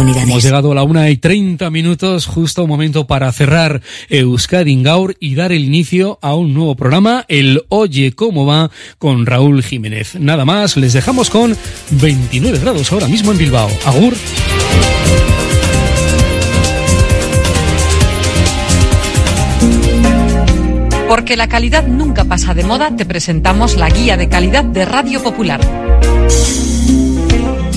oportunidades. Hemos llegado a la una y treinta minutos, justo momento para cerrar Euskadi Ingaur y dar el inicio a un nuevo programa, el Oye Cómo Va, con Raúl Jiménez. Nada más, les dejamos con 29 grados ahora mismo en Bilbao. Agur. Porque la calidad nunca pasa de moda, te presentamos la guía de calidad de Radio Popular.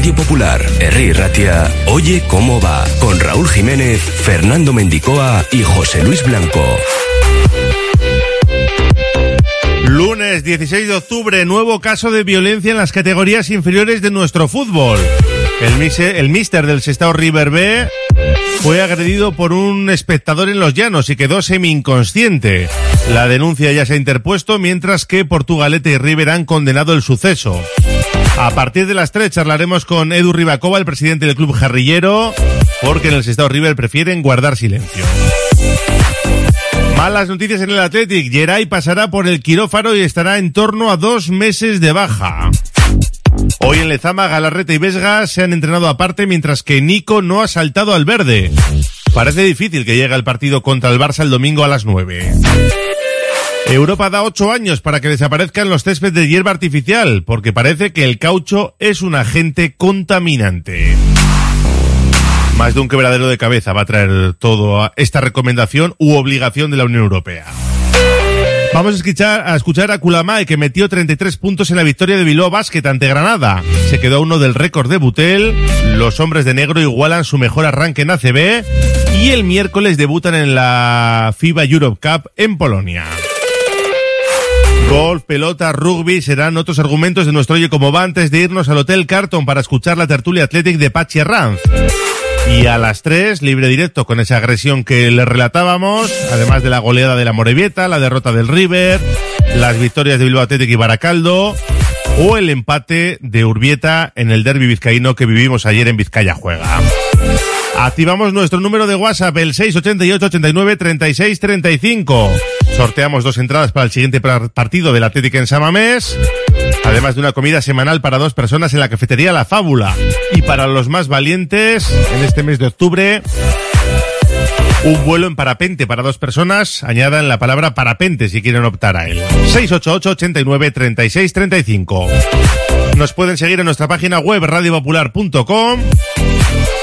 Radio Popular, Herri Ratia, Oye cómo va, con Raúl Jiménez, Fernando Mendicoa y José Luis Blanco. Lunes 16 de octubre, nuevo caso de violencia en las categorías inferiores de nuestro fútbol. El, mister del Sestao River B fue agredido por un espectador en los llanos y quedó semi-inconsciente. La denuncia ya se ha interpuesto, mientras que Portugalete y River han condenado el suceso. A partir de las 3 charlaremos con Edu Ribacova, el presidente del club jarrillero, porque en el Sestao River prefieren guardar silencio. Malas noticias en el Athletic. Geray pasará por el quirófano y estará en torno a dos meses de baja. Hoy en Lezama, Galarreta y Vesga se han entrenado aparte mientras que Nico no ha saltado al verde. Parece difícil que llegue el partido contra el Barça el domingo a las 9. Europa da ocho años para que desaparezcan los céspedes de hierba artificial, porque parece que el caucho es un agente contaminante. Más de un quebradero de cabeza va a traer todo esta recomendación u obligación de la Unión Europea. Vamos a escuchar a, escuchar a Kulamae, que metió 33 puntos en la victoria de Bilbao Basket ante Granada. Se quedó uno del récord de Butel. Los hombres de negro igualan su mejor arranque en ACB. Y el miércoles debutan en la FIBA Europe Cup en Polonia. Golf, pelota, rugby serán otros argumentos de nuestro Oye Como Va antes de irnos al Hotel Carton para escuchar la tertulia Athletic de Pachi Ranz. Y a las 3, libre directo con esa agresión que le relatábamos, además de la goleada de la Morevieta, la derrota del River, las victorias de Bilbao Athletic y Baracaldo, o el empate de Urbieta en el derby vizcaíno que vivimos ayer en Vizcaya Juega. Activamos nuestro número de WhatsApp, el 688 89 36 35. Sorteamos dos entradas para el siguiente par- partido del Atlético en Samamés. Además de una comida semanal para dos personas en la cafetería La Fábula. Y para los más valientes, en este mes de octubre, un vuelo en parapente para dos personas. Añadan la palabra parapente si quieren optar a él. 688 89 36 35. Nos pueden seguir en nuestra página web radiopopular.com.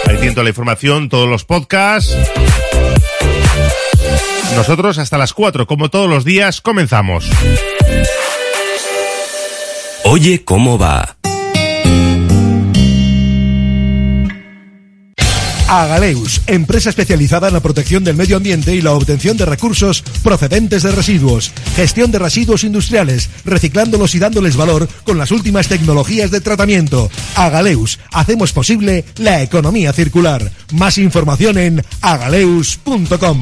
Ahí tienen toda la información, todos los podcasts. Nosotros hasta las 4, como todos los días, comenzamos. Oye cómo va. Agaleus, empresa especializada en la protección del medio ambiente y la obtención de recursos procedentes de residuos, gestión de residuos industriales, reciclándolos y dándoles valor con las últimas tecnologías de tratamiento. Agaleus, hacemos posible la economía circular. Más información en agaleus.com.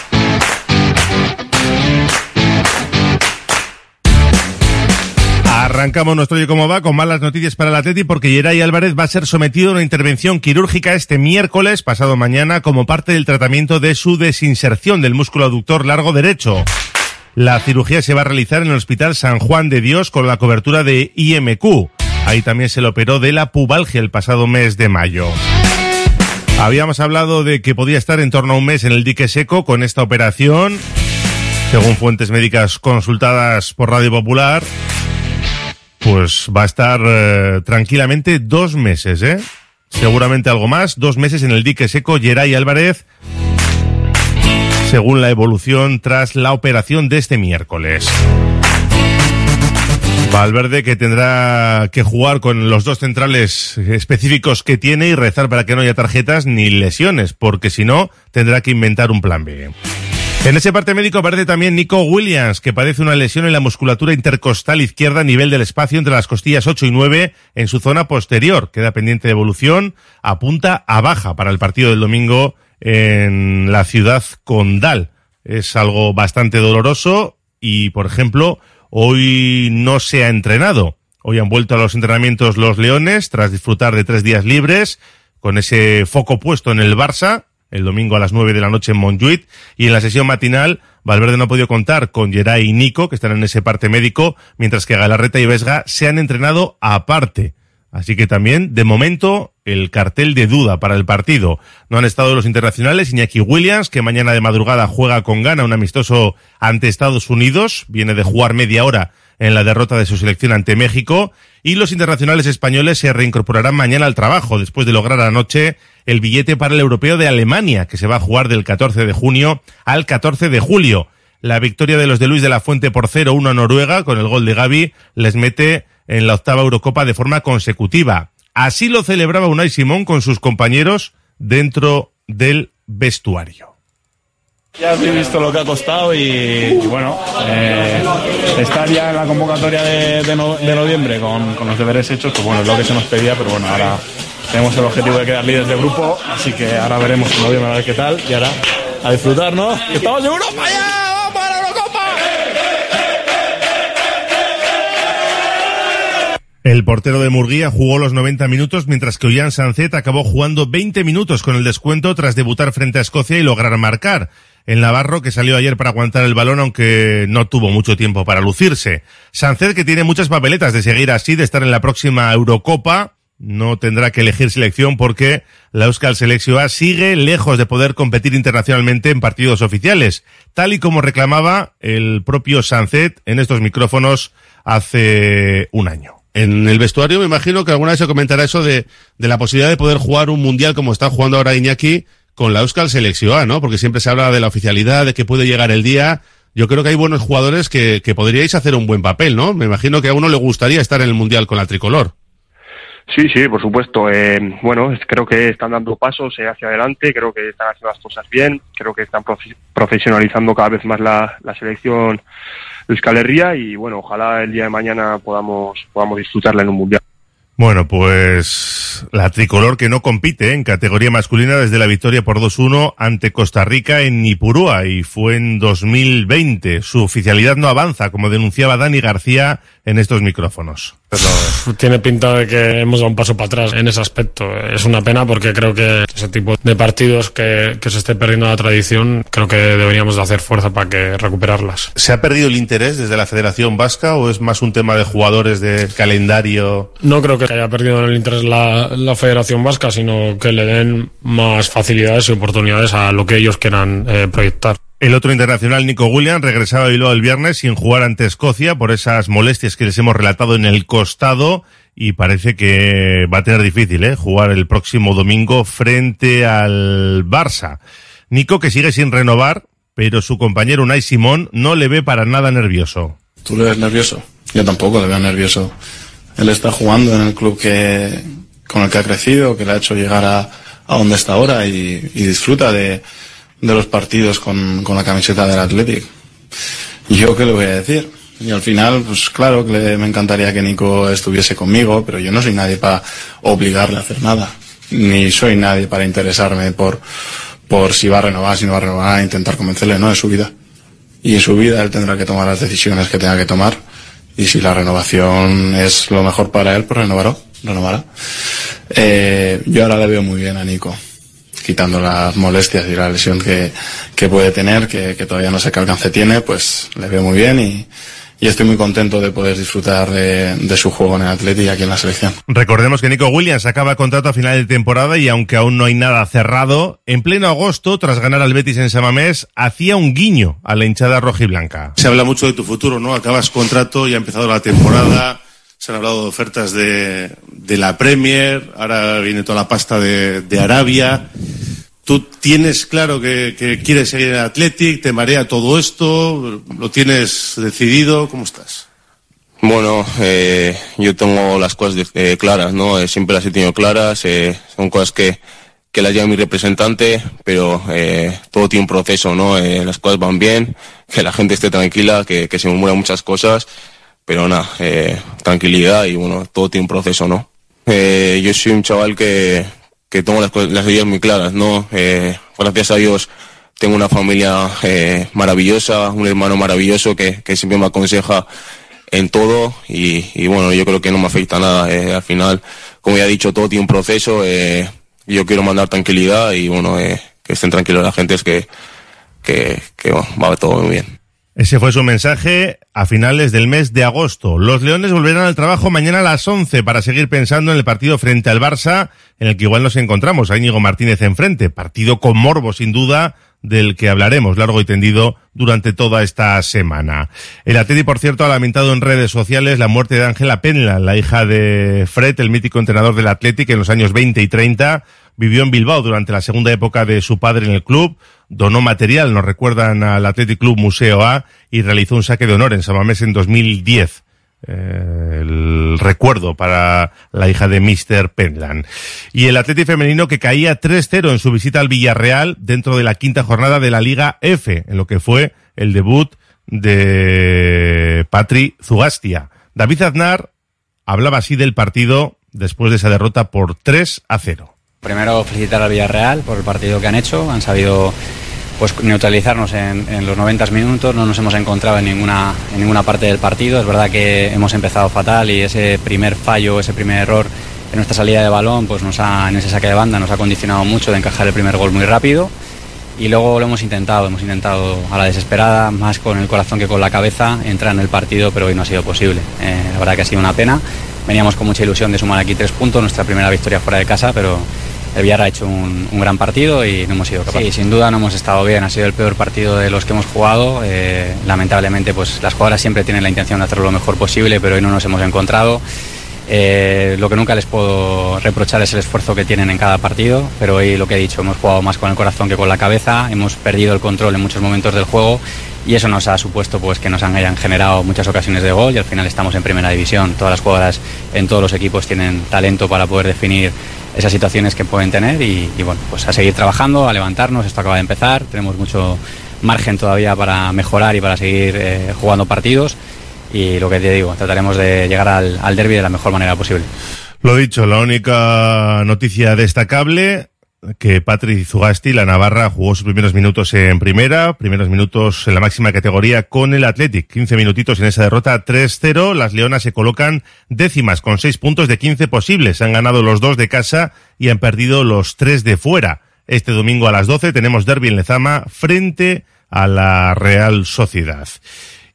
Arrancamos nuestro Oye Cómo Va con malas noticias para el Atleti porque Geray Álvarez va a ser sometido a una intervención quirúrgica este miércoles, pasado mañana, como parte del tratamiento de su desinserción del músculo aductor largo derecho. La cirugía se va a realizar en el Hospital San Juan de Dios con la cobertura de IMQ. Ahí también se le operó de la pubalgia el pasado mes de mayo. Habíamos hablado de que podía estar en torno a un mes en el dique seco con esta operación. Según fuentes médicas consultadas por Radio Popular, pues va a estar eh, tranquilamente dos meses, ¿eh? Seguramente algo más, dos meses en el dique seco Geray Álvarez, según la evolución tras la operación de este miércoles. Valverde que tendrá que jugar con los dos centrales específicos que tiene y rezar para que no haya tarjetas ni lesiones, porque si no tendrá que inventar un plan B. En ese parte médico aparece también Nico Williams, que padece una lesión en la musculatura intercostal izquierda a nivel del espacio entre las costillas 8 y 9 en su zona posterior. Queda pendiente de evolución, apunta a baja para el partido del domingo en la ciudad condal. Es algo bastante doloroso y, por ejemplo, hoy no se ha entrenado. Hoy han vuelto a los entrenamientos los Leones tras disfrutar de tres días libres con ese foco puesto en el Barça el domingo a las 9 de la noche en Montjuic y en la sesión matinal Valverde no ha podido contar con Geray y Nico que están en ese parte médico mientras que Galarreta y Vesga se han entrenado aparte. Así que también, de momento, el cartel de duda para el partido. No han estado los internacionales Iñaki Williams, que mañana de madrugada juega con gana un amistoso ante Estados Unidos, viene de jugar media hora en la derrota de su selección ante México, y los internacionales españoles se reincorporarán mañana al trabajo después de lograr anoche el billete para el europeo de Alemania, que se va a jugar del 14 de junio al 14 de julio. La victoria de los de Luis de la Fuente por 0-1 a Noruega con el gol de Gaby les mete en la octava Eurocopa de forma consecutiva. Así lo celebraba Unai Simón con sus compañeros dentro del vestuario. Ya habéis visto lo que ha costado y, bueno, eh, estar ya en la convocatoria de, noviembre con, los deberes hechos, pues bueno, es lo que se nos pedía, pero bueno, ahora tenemos el objetivo de quedar líderes de grupo, así que ahora veremos en noviembre a ver qué tal y ahora a disfrutar, ¿no? ¡Estamos en Europa ya! El portero de Murguía jugó los 90 minutos, mientras que Ollán Sancet acabó jugando 20 minutos con el descuento tras debutar frente a Escocia y lograr marcar el Navarro que salió ayer para aguantar el balón aunque no tuvo mucho tiempo para lucirse. Sánchez que tiene muchas papeletas de seguir así, de estar en la próxima Eurocopa, no tendrá que elegir selección porque la Euskal Selección A sigue lejos de poder competir internacionalmente en partidos oficiales, tal y como reclamaba el propio Sánchez en estos micrófonos hace un año. En el vestuario me imagino que alguna vez se comentará eso de, de la posibilidad de poder jugar un mundial como está jugando ahora Iñaki con la Euskal Selección ¿no? Porque siempre se habla de la oficialidad, de que puede llegar el día. Yo creo que hay buenos jugadores que, que podríais hacer un buen papel, ¿no? Me imagino que a uno le gustaría estar en el Mundial con la tricolor. Sí, sí, por supuesto. Eh, bueno, creo que están dando pasos eh, hacia adelante, creo que están haciendo las cosas bien, creo que están profesionalizando cada vez más la, la selección Euskal Herria y bueno, ojalá el día de mañana podamos, podamos disfrutarla en un mundial. Bueno, pues la tricolor que no compite en categoría masculina desde la victoria por 2-1 ante Costa Rica en Nipurúa y fue en 2020. Su oficialidad no avanza, como denunciaba Dani García, en estos micrófonos. Tiene pinta de que hemos dado un paso para atrás en ese aspecto. Es una pena porque creo que ese tipo de partidos que, que se esté perdiendo la tradición, creo que deberíamos de hacer fuerza para que recuperarlas. ¿Se ha perdido el interés desde la Federación Vasca o es más un tema de jugadores de calendario? No creo que haya perdido el interés la, la Federación Vasca, sino que le den más facilidades y oportunidades a lo que ellos quieran eh, proyectar. El otro internacional, Nico Williams, regresaba a Bilbao el viernes sin jugar ante Escocia por esas molestias que les hemos relatado en el costado y parece que va a tener difícil ¿eh? jugar el próximo domingo frente al Barça. Nico que sigue sin renovar, pero su compañero Unai Simón no le ve para nada nervioso. ¿Tú le ves nervioso? Yo tampoco le veo nervioso. Él está jugando en el club que, con el que ha crecido, que le ha hecho llegar a, donde está ahora y disfruta de, de los partidos con, con la camiseta del Athletic. ¿Yo qué le voy a decir? Y al final, pues claro que le- me encantaría que Nico estuviese conmigo, pero yo no soy nadie para obligarle a hacer nada. Ni soy nadie para interesarme por, por si va a renovar, si no va a renovar, intentar convencerle, no, es su vida. Y en su vida él tendrá que tomar las decisiones que tenga que tomar. Y si la renovación es lo mejor para él, pues renovará. renovará. Eh, yo ahora le veo muy bien a Nico quitando las molestias y la lesión que, que puede tener, que, que todavía no sé qué alcance tiene, pues le veo muy bien y, y estoy muy contento de poder disfrutar de, de su juego en el Atleti y aquí en la selección. Recordemos que Nico Williams acaba contrato a final de temporada y aunque aún no hay nada cerrado, en pleno agosto, tras ganar al Betis en Samamés, hacía un guiño a la hinchada rojiblanca. Se habla mucho de tu futuro, ¿no? Acabas contrato, ya ha empezado la temporada, se han hablado de ofertas de, de la Premier, ahora viene toda la pasta de, Arabia. ¿Tú tienes claro que, quieres seguir en Athletic? ¿Te marea todo esto? ¿Lo tienes decidido? ¿Cómo estás? Bueno, eh, yo tengo las cosas eh, claras, ¿no? Eh, siempre las he tenido claras, eh, son cosas que, que las lleva mi representante, pero eh, todo tiene un proceso, ¿no? Eh, las cosas van bien, que la gente esté tranquila, que, que se murmuran muchas cosas, pero nada, eh, tranquilidad y bueno, todo tiene un proceso, ¿no? Eh, yo soy un chaval que, que tengo las, las ideas muy claras, ¿no? Eh, gracias a Dios tengo una familia eh, maravillosa, un hermano maravilloso que, que siempre me aconseja en todo y, y bueno, yo creo que no me afecta nada. eh, al final, como ya he dicho, todo tiene un proceso. eh, yo quiero mandar tranquilidad y bueno, que estén tranquilos la gente, es que, que, que bueno, va todo muy bien. Ese fue su mensaje a finales del mes de agosto. Los Leones volverán al trabajo mañana a las 11 para seguir pensando en el partido frente al Barça, en el que igual nos encontramos a Íñigo Martínez enfrente. Partido con morbo, sin duda, del que hablaremos largo y tendido durante toda esta semana. El Atleti, por cierto, ha lamentado en redes sociales la muerte de Ángela Penla, la hija de Fred, el mítico entrenador del Athletic en los años 20 y 30. Vivió en Bilbao durante la segunda época de su padre en el club, donó material, nos recuerdan al Athletic Club Museo A, y realizó un saque de honor en Samamés en 2010. Eh, el recuerdo para la hija de Mr. Penland. Y el Atleti femenino que caía 3-0 en su visita al Villarreal dentro de la quinta jornada de la Liga F, en lo que fue el debut de Patri Zugastia. David Aznar hablaba así del partido después de esa derrota por 3 a 0. Primero felicitar al Villarreal por el partido que han hecho, han sabido pues neutralizarnos en, los 90 minutos, no nos hemos encontrado en ninguna, en ninguna parte del partido, es verdad que hemos empezado fatal y ese primer fallo, ese primer error en nuestra salida de balón, pues nos ha, en ese saque de banda nos ha condicionado mucho de encajar el primer gol muy rápido y luego lo hemos intentado, hemos intentado a la desesperada, más con el corazón que con la cabeza, entrar en el partido, pero hoy no ha sido posible. Eh, la verdad que ha sido una pena. Veníamos con mucha ilusión de sumar aquí tres puntos, nuestra primera victoria fuera de casa, pero el Villar ha hecho un, gran partido y no hemos sido capaces. Sí, sin duda no hemos estado bien, ha sido el peor partido de los que hemos jugado. Eh, lamentablemente, pues las jugadoras siempre tienen la intención de hacerlo lo mejor posible, pero hoy no nos hemos encontrado. Eh, lo que nunca les puedo reprochar es el esfuerzo que tienen en cada partido, pero hoy lo que he dicho, hemos jugado más con el corazón que con la cabeza, hemos perdido el control en muchos momentos del juego y eso nos ha supuesto pues que nos hayan generado muchas ocasiones de gol y al final estamos en primera división. Todas las jugadoras en todos los equipos tienen talento para poder definir esas situaciones que pueden tener y, y bueno, pues a seguir trabajando, a levantarnos, esto acaba de empezar, tenemos mucho margen todavía para mejorar y para seguir eh, jugando partidos y lo que te digo, trataremos de llegar al, al derby de la mejor manera posible. Lo dicho, la única noticia destacable que Patrick Zugasti, la Navarra, jugó sus primeros minutos en primera, primeros minutos en la máxima categoría con el Athletic. 15 minutitos en esa derrota 3-0. Las Leonas se colocan décimas con 6 puntos de 15 posibles. Han ganado los dos de casa y han perdido los tres de fuera. Este domingo a las 12 tenemos derby en Lezama frente a la Real Sociedad.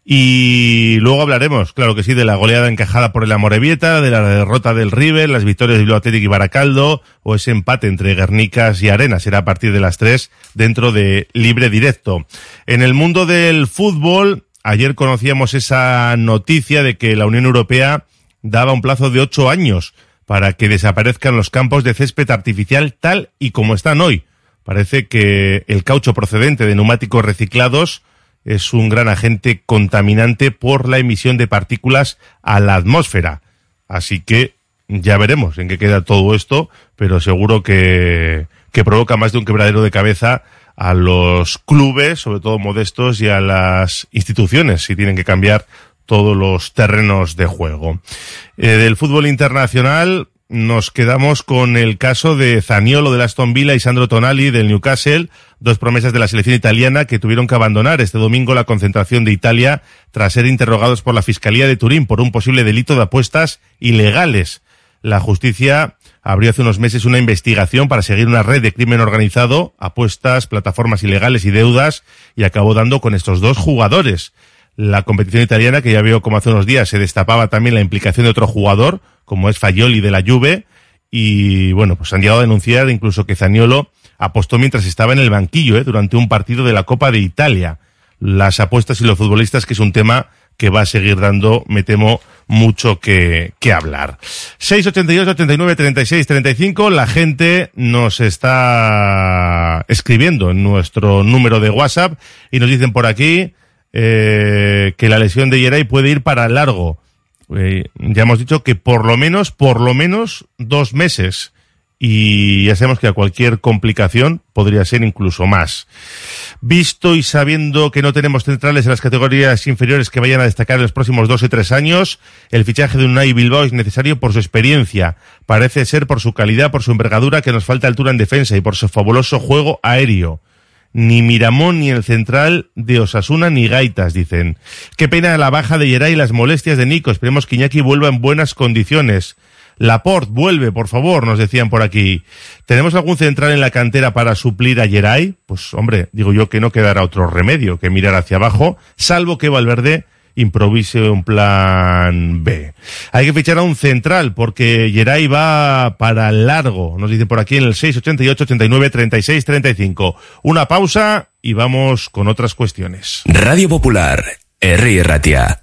Y luego hablaremos, claro que sí, de la goleada encajada por el Amorebieta, de la derrota del River, las victorias de Bilbao y Baracaldo, o ese empate entre Guernicas y Arenas. Será a partir de las tres dentro de Libre Directo. En el mundo del fútbol, ayer conocíamos esa noticia de que la Unión Europea daba un plazo de ocho años para que desaparezcan los campos de césped artificial tal y como están hoy. Parece que el caucho procedente de neumáticos reciclados es un gran agente contaminante por la emisión de partículas a la atmósfera. Así que ya veremos en qué queda todo esto, pero seguro que, que provoca más de un quebradero de cabeza a los clubes, sobre todo modestos, y a las instituciones, si tienen que cambiar todos los terrenos de juego. Eh, del fútbol internacional, nos quedamos con el caso de Zaniolo del Aston Villa y Sandro Tonali del Newcastle, dos promesas de la selección italiana que tuvieron que abandonar este domingo la concentración de Italia tras ser interrogados por la Fiscalía de Turín por un posible delito de apuestas ilegales. La justicia abrió hace unos meses una investigación para seguir una red de crimen organizado, apuestas, plataformas ilegales y deudas, y acabó dando con estos dos jugadores. La competición italiana, que ya veo como hace unos días se destapaba también la implicación de otro jugador, como es Fagioli de la Juve, y bueno, pues han llegado a denunciar incluso que Zaniolo apostó mientras estaba en el banquillo, ¿eh? durante un partido de la Copa de Italia. Las apuestas y los futbolistas, que es un tema que va a seguir dando, me temo, mucho que, que hablar. 688 89 36 35, la gente nos está escribiendo en nuestro número de WhatsApp y nos dicen por aquí eh, que la lesión de Yeray puede ir para largo. Eh, ya hemos dicho que por lo menos, por lo menos dos meses. Y ya sabemos que a cualquier complicación podría ser incluso más. Visto y sabiendo que no tenemos centrales en las categorías inferiores que vayan a destacar en los próximos dos y tres años, el fichaje de Unai Bilbao es necesario por su experiencia. Parece ser por su calidad, por su envergadura, que nos falta altura en defensa y por su fabuloso juego aéreo ni Miramón ni el central de Osasuna ni Gaitas, dicen. Qué pena la baja de Yeray y las molestias de Nico. Esperemos que Iñaki vuelva en buenas condiciones. Laporte, vuelve, por favor, nos decían por aquí. ¿Tenemos algún central en la cantera para suplir a Yeray? Pues hombre, digo yo que no quedará otro remedio que mirar hacia abajo, salvo que Valverde improvise un plan B. Hay que fichar a un central porque Geray va para largo. Nos dice por aquí en el 688 89 36 35. Una pausa y vamos con otras cuestiones. Radio Popular, R. Ratia.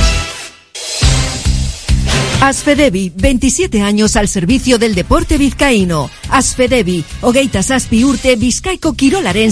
Asfedevi, 27 años al servicio del deporte vizcaíno. Asfedevi, hogeita zazpi urte bizkaiko kirolaren.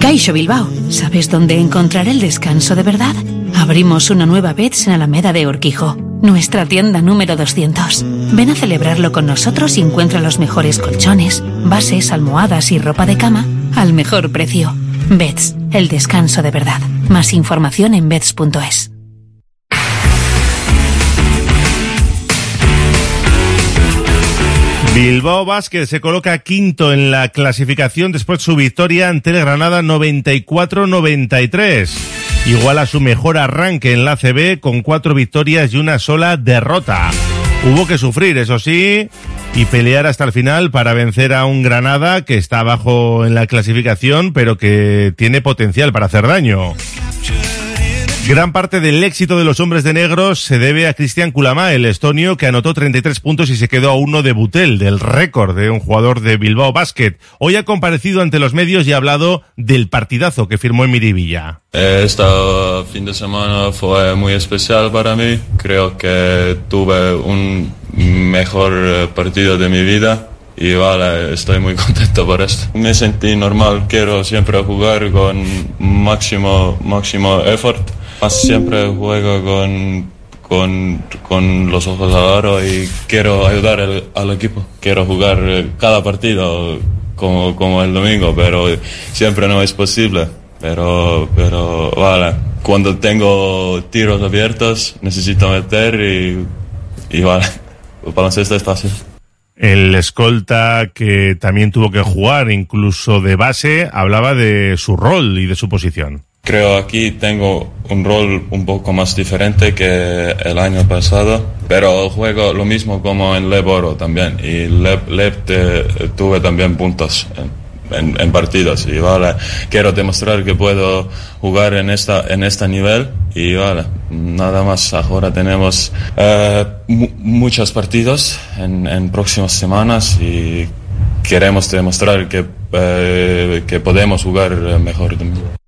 Caixo Bilbao, ¿sabes dónde encontrar el descanso de verdad? Abrimos una nueva Beds en Alameda de Orquijo, nuestra tienda número 200. Ven a celebrarlo con nosotros y encuentra los mejores colchones, bases, almohadas y ropa de cama al mejor precio. Beds, el descanso de verdad. Más información en beds.es. Bilbao Basket se coloca quinto en la clasificación después de su victoria ante el Granada 94-93. Igual a su mejor arranque en la CB con cuatro victorias y una sola derrota. Hubo que sufrir, eso sí, y pelear hasta el final para vencer a un Granada que está abajo en la clasificación, pero que tiene potencial para hacer daño. Gran parte del éxito de los hombres de negro se debe a Cristian Kulama, el estonio, que anotó 33 puntos y se quedó a uno de Butel, del récord de un jugador de Bilbao Basket. Hoy ha comparecido ante los medios y ha hablado del partidazo que firmó en Miribilla. Este fin de semana fue muy especial para mí. Creo que tuve un mejor eh, partido de mi vida y vale, estoy muy contento por esto. Me sentí normal, quiero siempre jugar con máximo, máximo effort. Siempre juego con, con, con los ojos aro y quiero ayudar el- al equipo. Quiero jugar eh, cada partido como, como el domingo, pero siempre no es posible. Pero, pero vale, cuando tengo tiros abiertos necesito meter y, y vale, el baloncesto es fácil. El escolta que también tuvo que jugar, incluso de base, hablaba de su rol y de su posición. Creo aquí tengo un rol un poco más diferente que el año pasado, pero juego lo mismo como en Leboro también. Y Leb, Leb tuve también puntos en, en- partidos. Y vale, quiero demostrar que puedo jugar en esta en este nivel. Y vale, nada más. Ahora tenemos eh, mu- muchos partidos en, próximas semanas y queremos demostrar que, eh, que podemos jugar mejor también.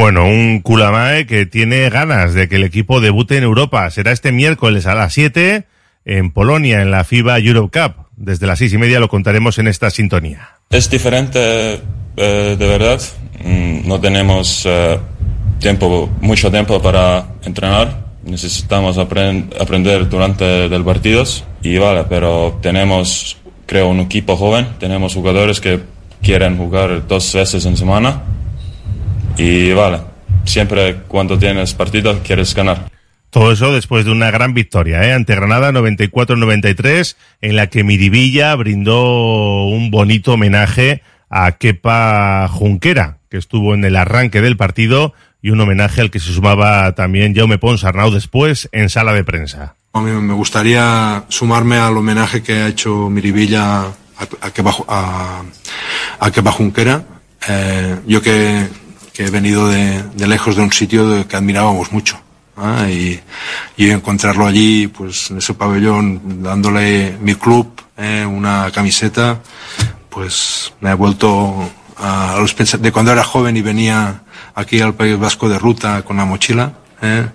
Bueno, un Kulamae que tiene ganas de que el equipo debute en Europa. Será este miércoles a las 7 en Polonia, en la FIBA Europe Cup. Desde las seis y media lo contaremos en esta sintonía. Es diferente, eh, de verdad. Mm, No tenemos eh, tiempo, mucho tiempo para entrenar. Necesitamos apren- aprender durante los partidos y vale, pero tenemos, creo, un equipo joven. Tenemos jugadores que quieren jugar dos veces en semana y vale, siempre cuando tienes partidos quieres ganar. Todo eso después de una gran victoria ¿eh? ante Granada 94-93, en la que Miribilla brindó un bonito homenaje a Kepa Junquera, que estuvo en el arranque del partido, y un homenaje al que se sumaba también Jaume Pons Arnau después en sala de prensa. A mí me gustaría sumarme al homenaje que ha hecho Miribilla a, a Kepa, Ju- a, a Kepa Junquera. Eh, yo que, he venido de, de lejos de un sitio que admirábamos mucho. ¿ah? Y, encontrarlo allí, pues en ese pabellón, dándole mi club, eh, una camiseta, pues me ha vuelto a los pensa- de cuando era joven y venía aquí al País Vasco de ruta con la mochila, eh,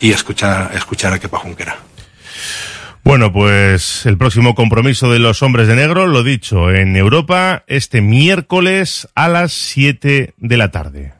y a escuchar, a escuchar a Kepa Junquera. Bueno, pues el próximo compromiso de los hombres de negro, lo dicho, en Europa, este miércoles a las 7 de la tarde.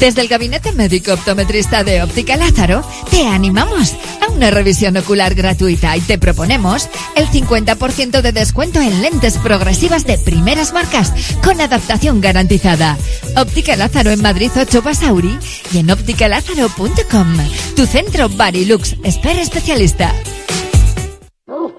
Desde el Gabinete Médico Optometrista de Óptica Lázaro, te animamos a una revisión ocular gratuita y te proponemos el 50% de descuento en lentes progresivas de primeras marcas con adaptación garantizada. Óptica Lázaro en Madrid 8 Basauri y en ópticalázaro.com. Tu centro Barilux, espera especialista.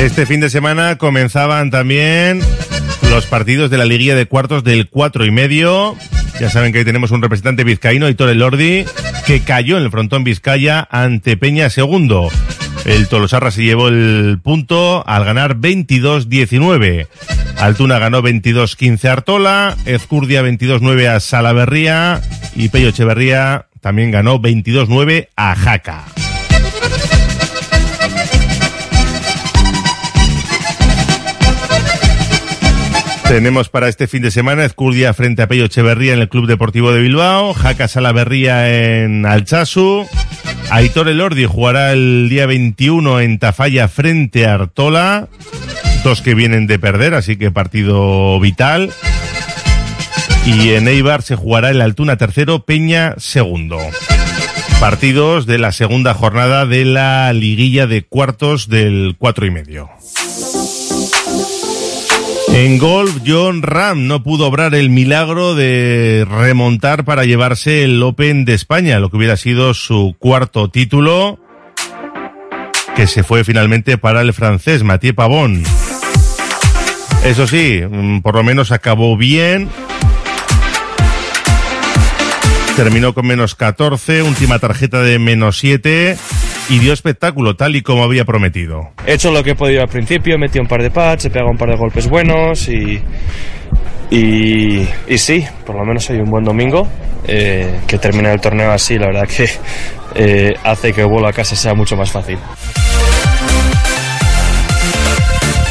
Este fin de semana comenzaban también los partidos de la liguilla de cuartos del cuatro y medio. Ya saben que ahí tenemos un representante vizcaíno, Hitor Elordi, que cayó en el frontón Vizcaya ante Peña segundo. El Tolosarra se llevó el punto al ganar 22-19. Altuna ganó 22-15 a Artola, Ezcurdia 22-9 a Salaverría y Pello Echeverría también ganó 22-9 a Jaca. Tenemos para este fin de semana Ezcurdia frente a Pello Echeverría en el Club Deportivo de Bilbao, Jaca Salaverría en Alchazu, Aitor Elordi jugará el día 21 en Tafalla frente a Artola, dos que vienen de perder, así que partido vital. Y en Eibar se jugará el Altuna tercero, Peña segundo. Partidos de la segunda jornada de la liguilla de cuartos del cuatro y medio. En golf, John Ram no pudo obrar el milagro de remontar para llevarse el Open de España, lo que hubiera sido su cuarto título, que se fue finalmente para el francés Mathieu Pavón. Eso sí, mm, por lo menos acabó bien. Terminó con menos 14, última tarjeta de menos 7 y dio espectáculo tal y como había prometido. He hecho lo que he podido al principio, he metido un par de pads, he pegado un par de golpes buenos y, y, y sí, por lo menos hay un buen domingo. eh, que termine el torneo así, la verdad que eh, hace que el vuelo a casa sea mucho más fácil.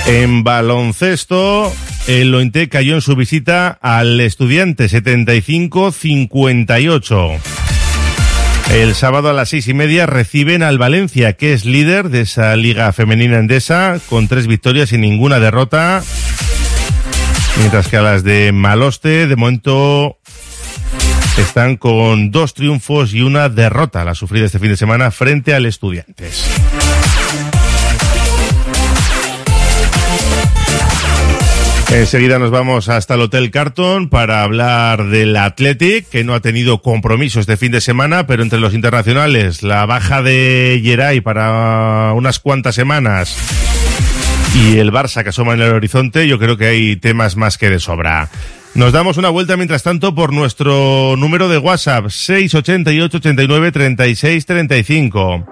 En baloncesto, el Lointe cayó en su visita al estudiante 75-58. El sábado a las seis y media reciben al Valencia, que es líder de esa liga femenina endesa, con tres victorias y ninguna derrota. Mientras que a las de Maloste, de momento, están con dos triunfos y una derrota, la sufrida este fin de semana frente al Estudiantes. Enseguida nos vamos hasta el Hotel Carton para hablar del Athletic, que no ha tenido compromiso este fin de semana, pero entre los internacionales, la baja de Geray para unas cuantas semanas y el Barça que asoma en el horizonte, yo creo que hay temas más que de sobra. Nos damos una vuelta mientras tanto por nuestro número de WhatsApp 688 89 36 35.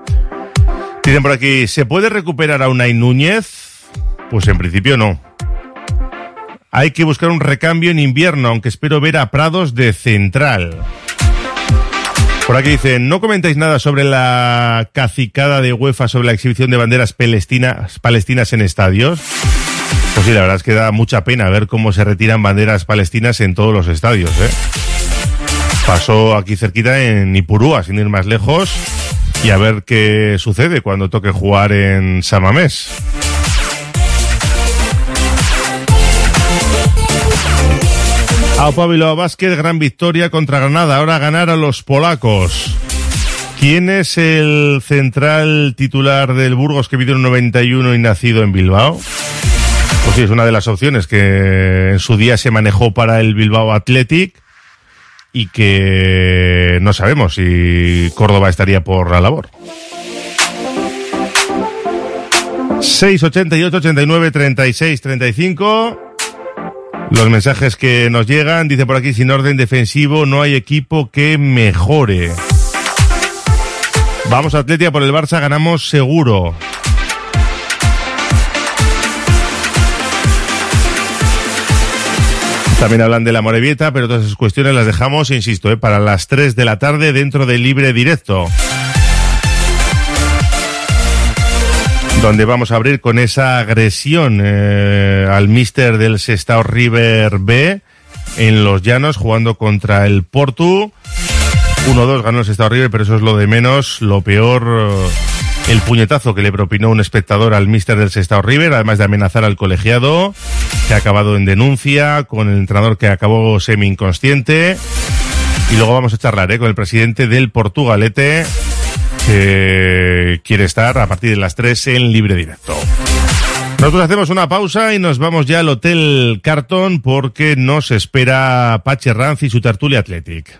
Dicen por aquí, ¿se puede recuperar a Unai Núñez? Pues en principio no. Hay que buscar un recambio en invierno, aunque espero ver a Prados de central. Por aquí dicen, ¿no comentáis nada sobre la cacicada de UEFA sobre la exhibición de banderas palestinas, en estadios? Pues sí, la verdad es que da mucha pena ver cómo se retiran banderas palestinas en todos los estadios. ¿eh? Pasó aquí cerquita en Ipurúa, sin ir más lejos, y a ver qué sucede cuando toque jugar en Samamés. Aupa Bilbao Basket, gran victoria contra Granada. Ahora ganar a los polacos. ¿Quién es el central titular del Burgos que vivió en 91 y nacido en Bilbao? Pues sí, es una de las opciones que en su día se manejó para el Bilbao Athletic y que no sabemos si Córdoba estaría por la labor. 688 89 36 35 los mensajes que nos llegan, dice por aquí, sin orden defensivo no hay equipo que mejore. Vamos a Atletia por el Barça, ganamos seguro. También hablan de la Morevieta, pero todas esas cuestiones las dejamos, insisto, ¿eh? para las 3 de la tarde dentro de Libre Directo. Donde vamos a abrir con esa agresión eh, al mister del Sestao River B en los llanos jugando contra el Portu. 1-2 ganó el Sestao River, pero eso es lo de menos. Lo peor, eh, el puñetazo que le propinó un espectador al mister del Sestao River, además de amenazar al colegiado, que ha acabado en denuncia, con el entrenador que acabó semi-inconsciente. Y luego vamos a charlar eh, con el presidente del Portugalete, quiere estar a partir de las 3 en libre directo. Nosotros hacemos una pausa y nos vamos ya al Hotel Carton porque nos espera Pache Ranz y su tertulia Athletic.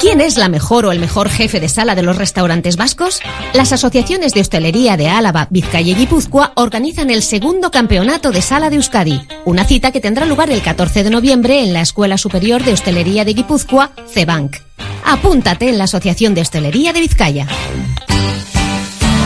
¿Quién es la mejor o el mejor jefe de sala de los restaurantes vascos? Las asociaciones de hostelería de Álava, Vizcaya y Guipúzcoa organizan el segundo campeonato de sala de Euskadi, una cita que tendrá lugar el 14 de noviembre en la Escuela Superior de Hostelería de Guipúzcoa, CEBANC. Apúntate en la Asociación de Hostelería de Vizcaya.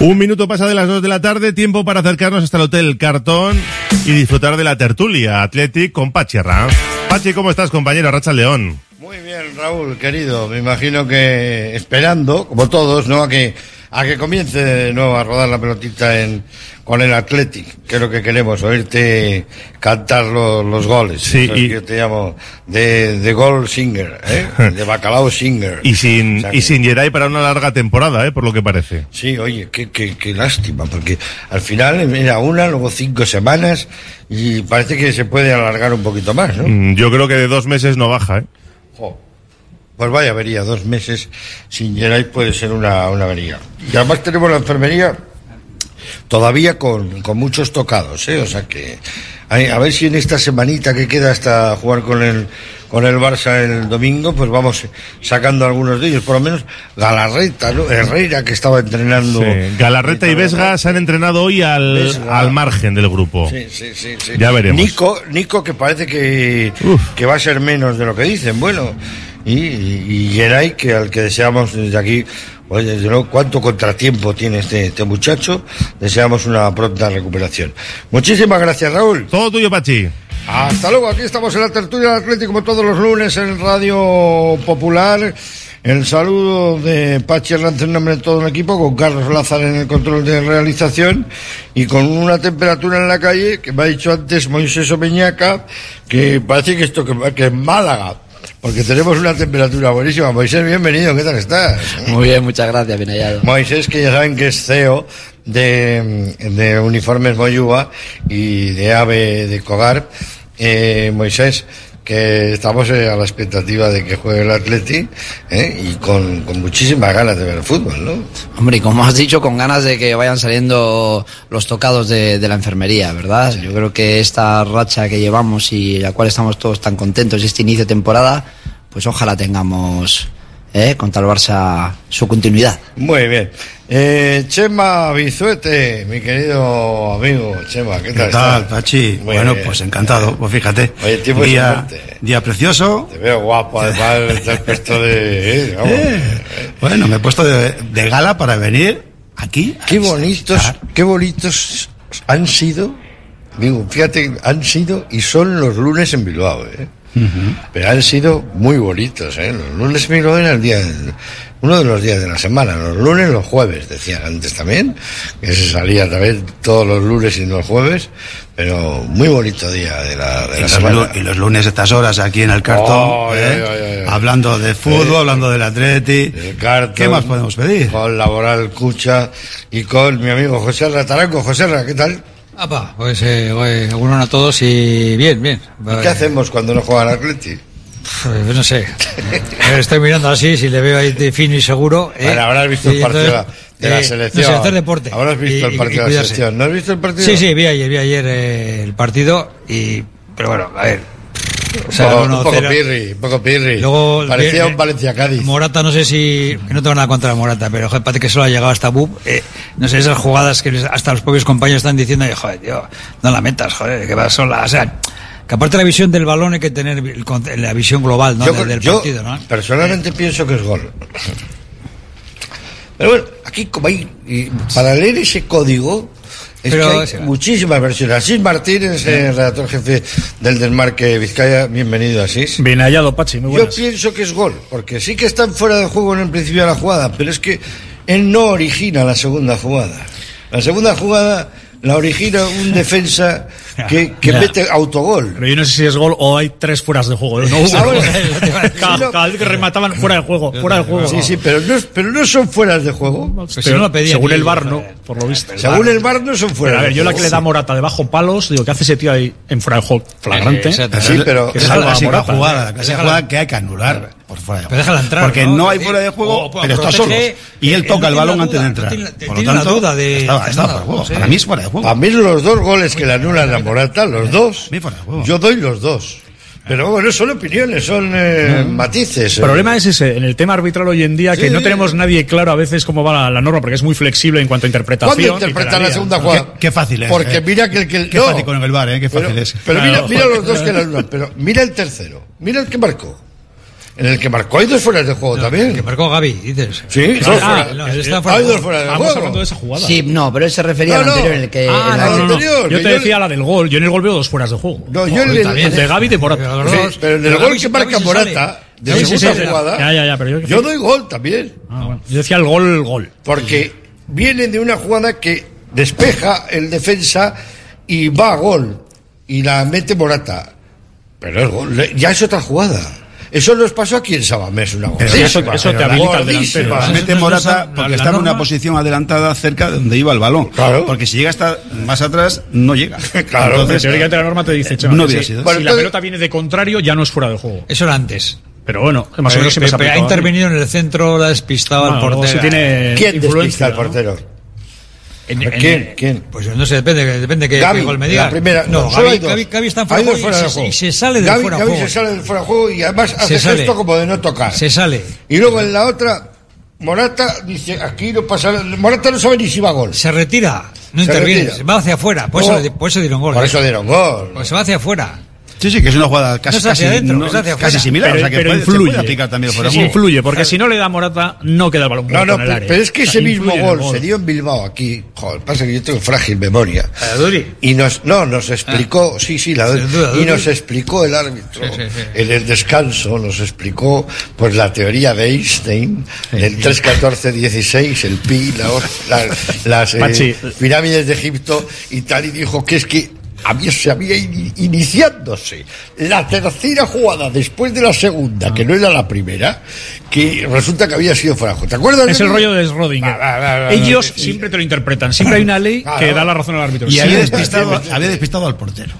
Un minuto pasa de las 2 de la tarde, tiempo para acercarnos hasta el Hotel Cartón y disfrutar de la tertulia Athletic con Pachi. Pachi, ¿cómo estás, compañero? Racha León. Muy bien, Raúl, querido. Me imagino que esperando, como todos, ¿no? Que, a que comience de nuevo a rodar la pelotita en, con el Athletic, que es lo que queremos, oírte cantar los, los goles. Sí, Eso y- que yo te llamo de, de goal singer, ¿eh? De bacalao singer. Y sin, O sea y sin Geray para una larga temporada, ¿eh? Por lo que parece. Sí, oye, qué, qué, qué lástima, porque al final era una, luego cinco semanas, y parece que se puede alargar un poquito más, ¿no? Mm, Yo creo que de dos meses no baja, ¿eh? Jo. Pues vaya avería, dos meses sin Geray puede ser una, una avería. Y además tenemos la enfermería todavía con, con muchos tocados, ¿eh? O sea que hay- a ver si en esta semanita que queda hasta jugar con el con el Barça el domingo, pues vamos sacando algunos de ellos, por lo menos Galarreta, ¿no? Herrera que estaba entrenando. Sí. Galarreta y Vesga se han entrenado hoy al, Vesga. al margen del grupo. Sí, sí, sí, sí. Ya veremos. Nico, Nico que parece que, que va a ser menos de lo que dicen. Bueno, y, y, Geray, que al que deseamos desde aquí, pues desde luego, cuánto contratiempo tiene este, este muchacho, deseamos una pronta recuperación. Muchísimas gracias, Raúl. Todo tuyo, Pachi. Hasta luego, aquí estamos en la tertulia del Atlético como todos los lunes en Radio Popular. El saludo de Pachi Hernández en nombre de todo el equipo, con Carlos Lázaro en el control de realización y con una temperatura en la calle que me ha dicho antes Moisés Omeñaca que parece que esto que, que es Málaga, porque tenemos una temperatura buenísima. Moisés, bienvenido, ¿qué tal estás? Muy bien, muchas gracias, bien hallado. Moisés, que ya saben que es CEO de, de Uniformes Moyúa y de AVE de Cogar. Eh, Moisés, que estamos eh, a la expectativa de que juegue el Atleti eh, y con, con muchísimas ganas de ver el fútbol, ¿no? Hombre, y como has dicho, con ganas de que vayan saliendo los tocados de, la enfermería, ¿verdad? Yo creo que esta racha que llevamos y la cual estamos todos tan contentos, este inicio de temporada, pues ojalá tengamos ¿eh? contra el Barça su continuidad. Muy bien. Eh, Chema Bizuete, mi querido amigo Chema, ¿qué tal? ¿Qué tal, estás? Pachi? Muy bueno, bien. pues encantado. Pues fíjate. Oye, tiempo día, día precioso. Te veo guapo, además, te has puesto de... eh, vamos. Eh, bueno, me he puesto de, de gala para venir aquí. Qué bonitos, qué bonitos han sido, digo, fíjate, han sido y son los lunes en Bilbao, ¿eh? Pero han sido muy bonitos, ¿eh? Los lunes miro era el día, uno de los días de la semana, los lunes, los jueves, decían antes también, que se salía también todos los lunes y los jueves, pero muy bonito día de la, de y semana. Y los lunes estas horas aquí en el cartón, ¿eh? hablando de fútbol, hablando del atleti, ¿qué más podemos pedir? Con Laboral Cucha y con mi amigo José Rataraco. José Ra, ¿qué tal? Apa, pues eh, pues, bueno, a todos y bien, bien. ¿Y ¿Qué hacemos cuando no juega el Atleti? Pues, no sé. Estoy mirando así, si le veo ahí de fino y seguro. ¿eh? Bueno, habrás visto el partido de la, selección. No sé, deporte. Habrás visto el partido de la selección. ¿No has visto el partido? Sí, sí, vi ayer, vi ayer eh, el partido y. Pero bueno, a ver o un poco cero. pirri, un poco pirri. Luego, Parecía un Valencia Cádiz. Morata, no sé si. No tengo nada contra Morata, pero joder, parece que solo ha llegado hasta Bub. Eh, no sé, esas jugadas que hasta los propios compañeros están diciendo, joder, tío, no la metas, joder, que va sola. O sea, que aparte la visión del balón hay que tener la visión global ¿no? yo, del, partido. Personalmente pienso que es gol. Pero bueno, aquí como hay. Para leer ese código es que hay muchísimas versiones. Asís Martínez, eh, redactor jefe del Desmarque Vizcaya, bienvenido Asís. Bien hallado, Pachi. Yo pienso que es gol, porque sí que están fuera de juego en el principio de la jugada, pero es que él no origina la segunda jugada. La segunda jugada la origina un defensa que, mete autogol. Pero yo no sé si es gol o hay tres fueras de juego. ¿eh? No cada, cada, vez que remataban fuera de juego, fuera de juego. Sí, sí, pero no, pero no son fueras de juego. Pero, pedía según el bar, no, por lo visto. Según el bar no son fuera. A ver, yo la que le da Morata debajo palos, digo, ¿qué hace ese tío ahí en fuera de juego flagrante? Sí, sí pero que salva Morata. Jugada, la jugada que hay que anular por fuera de juego. Pero entrar, Porque ¿no? no, hay fuera de juego, pero está solo. Y él toca el balón duda, antes de entrar. Tiene, por lo tanto, duda de. Estaba, estaba fuera de juego. Para mí es fuera de juego. Para mí los dos goles que le anulan a Morata, los dos. Yo doy los dos. Pero bueno, son opiniones, son eh, mm. matices. El problema es ese, en el tema arbitral hoy en día, que no tenemos nadie claro a veces cómo va la, norma, porque es muy flexible en cuanto a interpretación. ¿Cuándo interpretar la segunda jugada? Qué, fácil es. Porque eh. mira que el que. Qué no. fácil con el bar. Qué fácil pero, es. Pero mira, mira los dos que la pero mira el tercero, mira el que marcó. En el que marcó hay dos fueras de juego no, también. En el que marcó Gaby, dices. Sí, ah, no, ah, fuera, no, fuera hay dos fueras de juego. Estamos hablando de esa jugada. Sí, no, pero él se refería al anterior en el que. Ah, en anterior, yo te decía la del gol. Yo en el gol veo dos fueras de juego. No, yo en el. También, de Gaby de Morata. Sí, pero en el gol que marca Morata de sí, segunda sí, sí, jugada. Ya, ya, ya, pero yo, yo, doy gol también. Ah, bueno. Yo decía el gol, el gol. Porque vienen de una jugada que despeja el defensa y va a gol. Y la mete Morata. Pero el gol, ya es otra jugada. Eso nos pasó aquí en Sabamés una cosa. Sí, eso, eso te habilita delantero. Mete Morata porque estaba en una posición adelantada cerca de donde iba el balón. Claro. Porque si llega hasta más atrás, no llega. Claro. Entonces, teóricamente la norma te dice, chaval, no si. Bueno, si la pelota viene de contrario, ya no es fuera de juego. Eso era antes. Pero bueno, eh, más o menos siempre ha ¿eh? intervenido en el centro, la despistaba el portero. ¿Quién despista al portero? En, en, ¿Quién? ¿Quién? Pues no sé, depende, depende que Gaby, gol me diga. Primera, no, no Gaby, Gaby, Gaby, está en fuera, de juego, juego y se sale del fuera de juego. se sale del fuera de juego y además se hace esto como de no tocar. Se sale. Y luego en la otra, Morata dice, aquí no pasa Morata no sabe ni si va a gol. Se retira, no se interviene, retira. se va hacia afuera. Por, eso, por eso dieron gol. Por ¿eh? eso dieron gol. Pues se va hacia afuera. Sí, sí, que es una jugada casi, no casi, adentro, casi similar. Pero, o sea, que puede, influye. Puede aplicar también por sí, influye, porque si no le da Morata, no queda el balón. No, no, en el área. pero es que ese mismo gol se dio en Bilbao aquí. Joder, pasa que yo tengo frágil memoria. ¿La Duri? Y nos, no, nos ah. explicó, sí, sí, la Duri. Y nos explicó el árbitro en el descanso, nos explicó pues la teoría de Einstein, el 3-14-16, el pi, la, las eh, pirámides de Egipto y tal, y dijo que es que había, se había in, iniciándose la tercera jugada después de la segunda, que no era la primera, que resulta que había sido frajo. ¿Te acuerdas? Es el rollo de Schrödinger. Ah, Ellos siempre te lo interpretan, siempre hay una ley que da la razón al árbitro. Y había, despistado, al portero.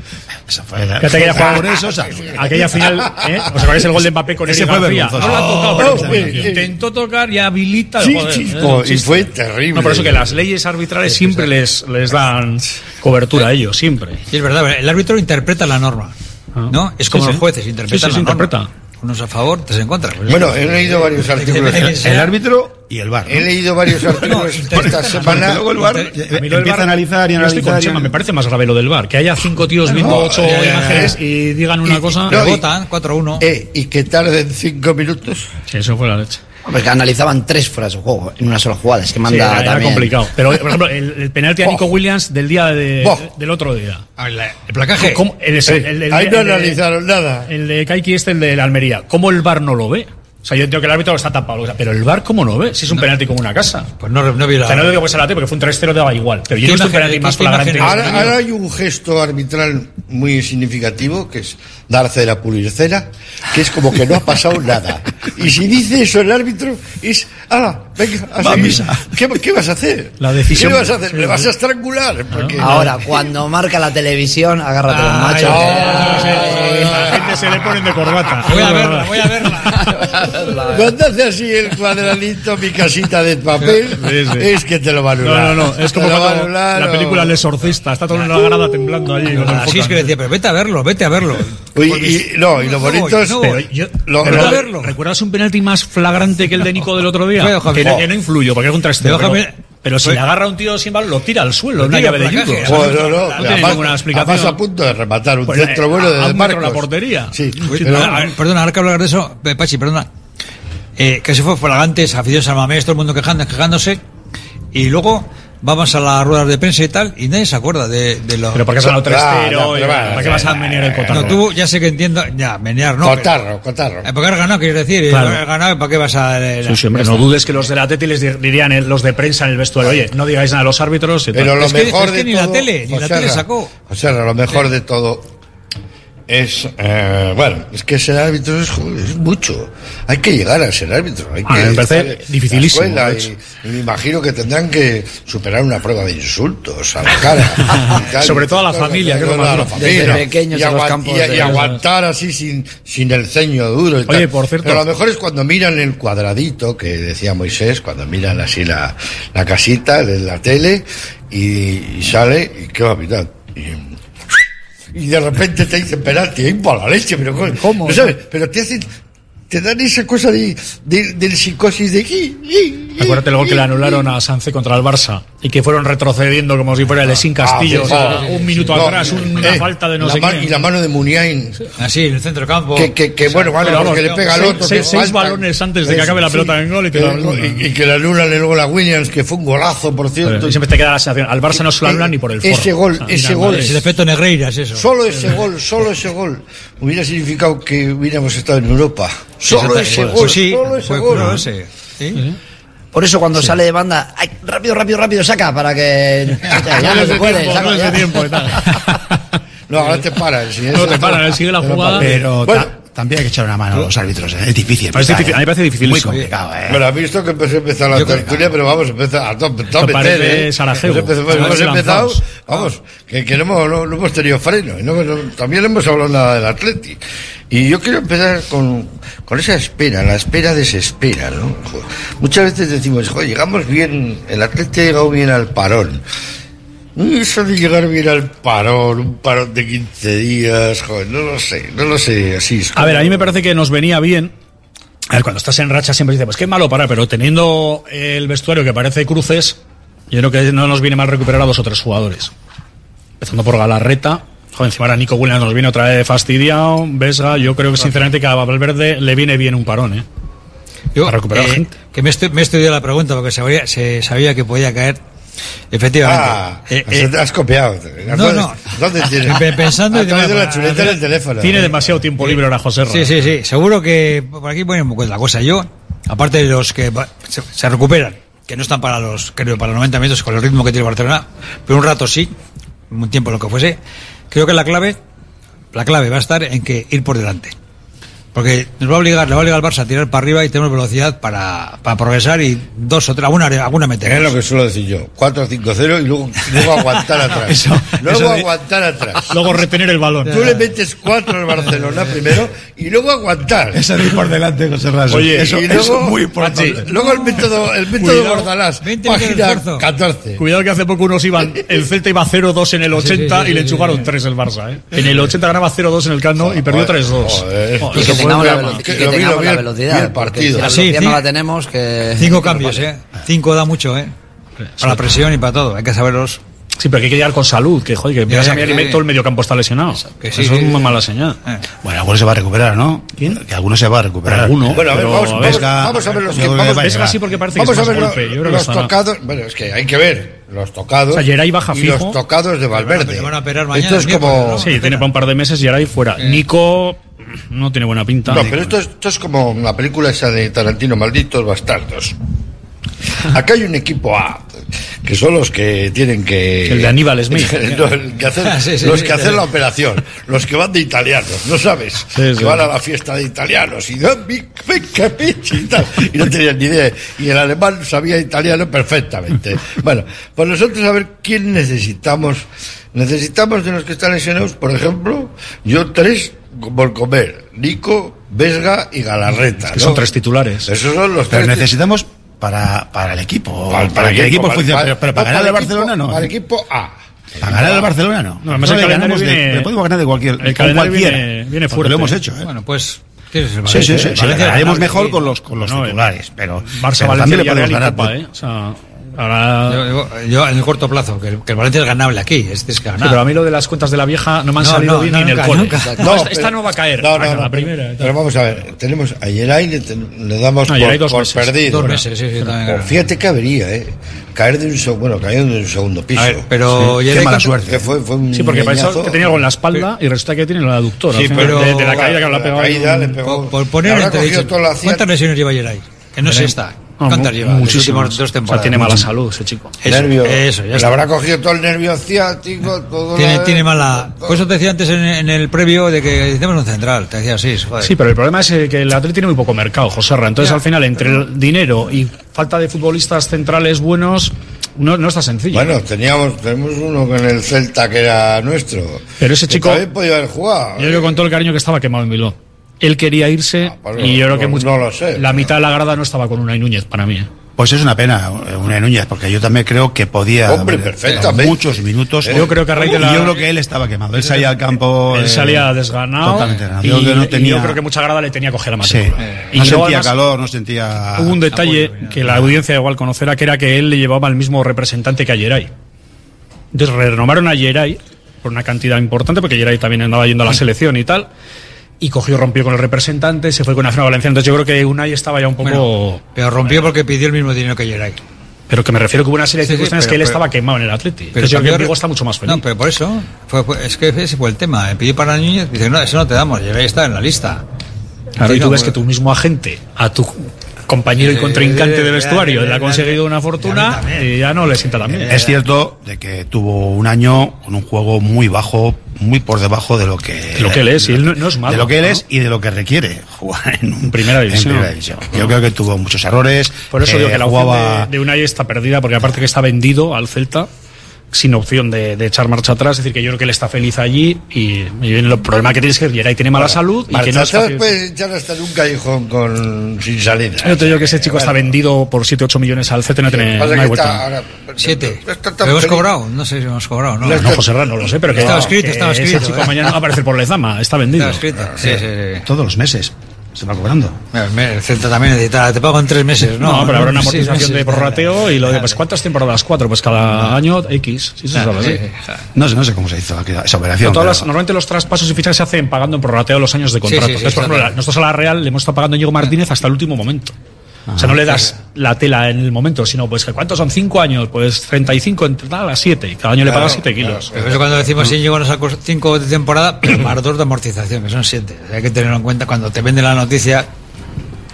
Esa fue la... aquella, jugada, o sea, aquella final, ¿eh? ¿os el gol de Mbappé con Eric García? No la ha tocado, pero oh, intentó tocar y habilita el sí, joder, chico, ¿eh? oh, Y fue terrible. No, por eso que las leyes arbitrales siempre les, les dan cobertura a ello, siempre. Y es verdad, el árbitro interpreta la norma, ah. ¿no? Es como los jueces, interpretan la norma. Unos a favor, otros en contra. Pues bueno, he leído varios artículos. El árbitro y el bar. He leído varios artículos no, esta semana. Luego el bar eh, eh, empieza a analizar y analizar. Y... Me parece más grave lo del bar. Que haya cinco tíos viendo ocho imágenes y digan una cosa. votan, 4-1. Eh, y que tarden cinco minutos. Sí, eso fue la leche. Porque analizaban tres fueras de juego en una sola jugada. Es que manda sí, era, era también. complicado. Pero, por ejemplo, el, el penalti a Nico oh. Williams del día de, oh. del otro día. Ver, la, el placaje. ¿Cómo? El, el, Ahí no analizaron nada. El de Kaiki este, el de la Almería. ¿Cómo el VAR no lo ve? O sea, yo entiendo que el árbitro está tapado. o sea, pero el bar, ¿cómo no ve? Si es un penalti como una casa. Pues no, no vi la. O sea, no digo que sea la T porque fue un 3-0 daba igual. Pero yo ¿Qué no visto un penalti más flagrante. Ahora, ahora hay un gesto arbitral muy significativo que es darse la pulicera, que es como que no ha pasado nada. Y si dice eso el árbitro, es, ah, venga, a Va a seguir. misa. ¿Qué, qué vas a hacer? La decisión- ¿Qué vas a hacer? ¿Le vas a estrangular? Porque- Ahora, cuando marca la televisión, agárrate los machos. La gente se le ponen de corbata. Voy a verla, voy a verla. Cuando hace así el cuadradito, mi casita de papel, Sí, sí. es que te lo va a No, anular. no, no. Es como cuando anular, la película El Exorcista. Está todo en la grada temblando allí. cuando Así es que decía, pero vete a verlo, vete a verlo. Uy, y, no, y lo No bonito es. no Pero voy. yo, Lo- pero lo- ¿recuerdas- ¿Recuerdas un penalti más flagrante que el de Nico del otro día? Que, no, ojo. que no influyó, porque era un 3 Pero, si fue- le agarra un tío sin balón, lo tira al suelo, Lo una llave de judo. calle. O sea, Joder, no, no, no tiene ninguna explicación. además a punto de rematar un Pues, centro eh, bueno de Marcos. la portería. Sí, Uy, pero- a ver, perdona, ahora que hablar de eso, eh, Pachi, perdona. Eh, que se fue flagantes, aficiones al mamés, todo el mundo quejando, quejándose. Y luego vamos a las ruedas de prensa y tal, y nadie se acuerda de, de lo. Pero porque has ganado 3-0, y ya, pero ¿para qué vas a menear el cotarro? No, tú ya sé que entiendo. Ya, menear, no. Cotarro, cotarro. eh, porque has ganado, quieres decir. y Claro. has ganado, ¿para qué vas a.? eh, Sí, sí, hombre, no dudes que los de la Teti les di- dirían eh, los de prensa en el vestuario, oye, no digáis nada a los árbitros. y tal. Pero lo Es que- mejor que de ni la tele, ni la tele sacó. José Ra, lo mejor de todo es, eh, bueno, es que ser árbitro es, joder, es mucho. Hay que llegar a ser árbitro. Hay Ah, que me parece dificilísimo, y- y, me imagino que tendrán que superar una prueba de insultos a la cara. tal, Sobre todo a la familia, que lo toda más la familia. Pequeños y, de- aguantar así sin, sin el ceño duro. y Oye, tal. por cierto- Pero lo mejor es cuando miran el cuadradito que decía Moisés, cuando miran así la, la casita de la tele y, y sale y qué va a pitar. Y, y de repente te dicen penalti, ahí para la leche, pero ¿cómo? ¿no sabes? Pero te hacen, te dan esa cosa de, de, del psicosis de aquí. Acuérdate luego que le anularon a Sanse contra el Barça y que fueron retrocediendo como si fuera el Sin Castillo. Ah, o sea, un minuto atrás, una eh, falta de no la sé quién. Y la mano de Muniain. Así, en el centro campo. Que, que, que bueno, vale, vamos, le pega al otro. seis- que seis falta. balones antes de que acabe la sí. pelota en gol y Que- lo anulan. y, y que le anulan luego la Williams, que fue un golazo, por cierto. Y siempre te queda la sensación, al Barça no se lo anulan ni por el forro. Ese gol, O sea, ese gol. madre. Es el efecto Negreiras, eso. Solo ese gol, solo ese gol hubiera significado que hubiéramos estado en Europa. Solo ese gol, sí, solo ese gol. ese. Sí. Por eso cuando sale de banda, ay, rápido, rápido, rápido, saca para que... Ya, No se de puede, tiempo, saca no es ya. de tiempo y tal. No, ahora te paran. Si No, eso te paran, sigue la jugada. Pero Bueno. Ta- también hay que echar una mano a los árbitros, ¿eh? es difícil. Es difícil, a mí me parece ¿eh? dificilísimo. Muy complicado, ¿eh? Bueno, has visto que empezó a empezar la tertulia, pero vamos, empezar a tope, tope, parece ¿eh? Sarajevo. Hemos empezado, Parece hemos empezado, lanzados. vamos, que, que no, hemos, no, no hemos tenido freno, y no, no- también hemos hablado nada del Atleti. Y yo quiero empezar con, con esa espera, la espera desespera, ¿no? Muchas veces decimos, joder, llegamos bien, el Atleti ha llegado bien al parón. Eso de llegar bien al parón, un parón de 15 días, joder, no lo sé, no lo sé, así es. A ver, a mí me parece que nos venía bien. A ver, cuando estás en racha siempre dices, pues qué malo parar, pero teniendo el vestuario que parece cruces, yo creo que no nos viene mal recuperar a dos o tres jugadores. Empezando por Galarreta. Joder, encima ahora Nico Williams nos viene otra vez fastidiado. Vesga, yo creo que sinceramente que a Valverde le viene bien un parón, ¿eh? Yo, Para recuperar eh, gente. Que me, estu- me he estudiado la pregunta porque sabía, se sabía que podía caer. Efectivamente. Ah, Eh, has- eh, has copiado. no, ¿Dónde, no. ¿Dónde tienes? Pe- pensando través de la chuleta del teléfono. Tiene demasiado tiempo libre ahora José Ra. Sí, sí, sí. Seguro que por aquí pone un poco la cosa. Yo, aparte de los que va- se, se recuperan, que no están para los, creo, para los 90 minutos con el ritmo que tiene Barcelona, pero un rato sí, un tiempo lo que fuese, creo que la clave, la clave va a estar en que ir por delante. Porque nos va a obligar, le va a obligar al Barça a tirar para arriba y tenemos velocidad para, para progresar y dos o tres, alguna, alguna Es meter. lo que suelo decir yo. 4-5-0 y luego, luego aguantar atrás. Eso- luego eso de- aguantar atrás. Luego retener el balón. Tú le metes 4 al Barcelona primero y luego aguantar. Eso de ir por delante, José Raso. Oye, eso, y eso luego, es muy importante. luego el método, el método Cuidado. Bordalás, 20 minutos de página esfuerzo. 14. Cuidado que hace poco unos iban, el Celta iba 0-2 en el 80 sí, sí, y le sí, enchufaron sí. 3 el Barça, ¿eh? En el 80 ganaba 0-2 en el Camp Nou y perdió 3-2. Tengamos la, velo- Que que lo vi, tengamos vi la el- velocidad. vi el porque partido. Si la Así, velocidad sí. no la tenemos, que... Cinco cambios. ¿eh? Cinco da mucho, ¿eh? Para la presión y para todo. Hay que saberlos. Sí, pero que hay que llegar con salud, que joder, que ya, a mirar y que- todo el mediocampo está lesionado. Que sí, eso es una sí. mala señal. Eh. Bueno, alguno se va a recuperar, ¿no? ¿Quién? Que alguno se va a recuperar. Alguno. Bueno, a ver, Pero, vamos, a vamos, ver, Vesga- vamos a ver los yo que creo que vamos, va a Vesga llegar. sí porque parece que vamos es a más ver lo- golpe. Yo creo que los estará. tocados. Bueno, es que hay que ver los tocados. O sea, Geray baja y fijo. los tocados de Valverde. Van a operar mañana, Esto es como. ¿no? Sí, tiene para un par de meses y ahora ahí fuera. Nico no tiene buena pinta. No, pero esto es, esto es como la película esa de Tarantino, Malditos Bastardos. Acá hay un equipo A, que son los que tienen que... El de Aníbal Smith. El que hacen- Sí, sí, los que sí. hacen la operación, los que van de italianos, ¿no sabes? Que van a la fiesta de italianos y... Y tal, y no tenían ni idea. Y el alemán sabía italiano perfectamente. Bueno, pues nosotros a ver quién necesitamos. Necesitamos de los que están lesionados, por ejemplo, yo tres por comer, Nico, Vesga y Galarreta. que ¿no? son tres titulares. Esos son los Pero tres. necesitamos para, para el equipo. Para- Para, para el que el equipo, equipo para- funcione. para- Pero, pero para no, ganar equipo- Barcelona no. para el equipo A. Para ganar el Barcelona no. No, además el le ganamos de- viene- le podemos ganar de cualquier. el con calendario cualquiera. viene- viene fuerte. Lo hemos hecho, ¿eh? Bueno, pues. ¿quién es el Sí, sí, sí. Sí, Valencia mejor sí. con los, con los No, titulares. Pero, Barça, Valencia, también le podemos ganar. Copa, ¿eh? O sea, ahora... Yo, yo- yo en el corto plazo, que el, que el Valencia es ganable aquí, este es que Sí, pero a mí lo de las cuentas de la vieja no me han No, salido no, bien no, ni en el nunca, cole. nunca. No, No, esta, pero- no va a caer. No, no, la primera. pero, pero vamos a ver, tenemos a Geray le, damos No, por, dos por meses. perdido. Dos ¿no? meses, sí, sí, también. Fíjate que habría, ¿eh? Caer de un segundo, bueno, cayó de un segundo piso. Ver, pero qué mala suerte. Que fue, fue un Sí, porque pensaba que tenía algo en la espalda y resulta que tiene la aductora. Sí, pero de, de la caída que la le ha pegado. Por, poner entre ¿cuántas lesiones lleva? Que no sé esta. No, ¿Cuántas lleva? Muchísimas. dos O sea, temporadas. tiene mala salud ese chico. Eso, nervio. eso, ya le habrá cogido todo el nervio ciático, todo Tiene, la- tiene mala. Por eso te decía antes en, en el previo de que necesitamos un central. Te decía así. joder. Sí, pero el problema es eh, que el Atlético tiene muy poco mercado, José Ra. Entonces, Ya. al final, entre el dinero y falta de futbolistas centrales buenos, no, no está sencillo. Bueno, teníamos, tenemos uno con el Celta que era nuestro. Pero ese que chico- También podía haber jugado. Yo creo con todo el cariño que estaba quemado en Bilbao. Él quería irse pues y yo creo que no- mucho- no lo sé, la pero- mitad de la grada no estaba con Unai Núñez para mí. ¿eh? Pues es una pena, una Núñez, porque yo también creo que podía. Hombre, perfectamente. Muchos minutos. Yo creo que a raíz de la- yo creo que él estaba quemado. Él salía al campo. Él eh, salía desganado. Totalmente desganado. Y, Yo creo que no y tenía- yo creo que mucha grada le tenía que coger la Sí. matrícula. No sentía además, calor, no sentía. Hubo un detalle que la audiencia igual conocerá, que era que él le llevaba al mismo representante que a Geray. Entonces renovaron a Geray por una cantidad importante, porque Geray también andaba yendo a la selección y tal. Y cogió, rompió con el representante, se fue con la final valenciana. Entonces yo creo que Unai estaba ya un poco... Bueno, pero rompió porque pidió el mismo dinero que Geray. Pero que me refiero que hubo una serie de Sí, sí, circunstancias pero- que él pero- estaba quemado en el Atleti. Pero Entonces yo creo que Vigo está mucho más feliz. No, pero por eso. Fue, fue- es que ese fue el tema. Me pidió para Núñez. Dice, no, eso no te damos. Geray está en la lista. Claro, y tú no, ves que tu mismo agente, a tu compañero y Eh, contrincante eh, de eh, vestuario, eh, le ha eh, conseguido una fortuna también. y ya no le sienta tan bien. Es cierto de que tuvo un año con un juego muy bajo, muy por debajo de lo que. De lo que él es, y él no- es malo, De lo que él ¿no? es y de lo que requiere jugar en, un- primera en división. primera división. Yo creo que tuvo muchos errores. Por eso eh, digo que la jugaba. de, de Unai está perdida, porque aparte que está vendido al Celta, sin opción de, de echar marcha atrás, es decir, que yo creo que él está feliz allí y, y el problema que tiene es que Geray tiene mala salud y que no es fácil. puede echar hasta en un callejón con, sin salida. Yo te digo que ese chico está Bueno, vendido por 7-8 millones al Celta y no tiene, no hay está vuelta. ahora- Siete. está tan ¿Pero hemos cobrado? No sé si hemos cobrado, ¿no? No, José Ramos, no lo sé, pero que, Estaba escrito, que estaba ese escrito, chico ¿eh? mañana va a aparecer por Lezama, está vendido. Estaba escrito. Sí, sí, sí. Todos los meses. Se va cobrando. El Celta también necesita, te pago en tres meses, ¿no? No, pero habrá una amortización de prorrateo y lo de, pues, ¿cuántas temporadas? Cuatro, pues cada año X. Sí, sabe, Sí, ¿eh? sí. No sé, no sé cómo se hizo aquella- esa operación. No, todas pero- las- normalmente los traspasos y fichajes se hacen pagando en prorrateo los años de contrato. sí, sí, Entonces, por ejemplo, nosotros a la Real le hemos estado pagando a Íñigo Martínez hasta el último momento. O sea, no le das la tela en el momento, sino pues que ¿cuántos son? ¿Cinco años? Pues 35 entre tal a 7. Y cada año le pagas 7 kilos. Pero eso cuando decimos si llegó a sacar cinco de temporada, más dos de amortización, que son siete. Hay que tenerlo en cuenta cuando te venden la noticia.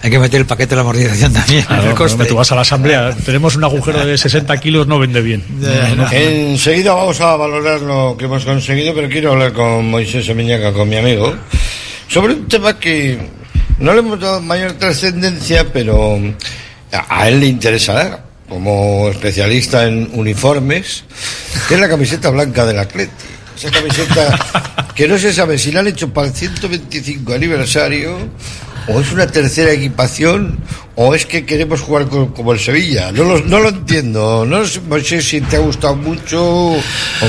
Hay que meter el paquete de la amortización también. Claro, el coste. tú vas a la asamblea, tenemos un agujero de 60 kilos, no vende bien. No, no. Enseguida vamos a valorar lo que hemos conseguido, pero quiero hablar con Moisés Emiñaca, con mi amigo, sobre un tema que no le hemos dado mayor trascendencia, pero a él le interesará, como especialista en uniformes, que es la camiseta blanca del Atleti. Esa camiseta que no se sabe si la han hecho para el 125 aniversario o es una tercera equipación o es que queremos jugar co- como el Sevilla. No lo, no lo entiendo. No sé, si te ha gustado mucho o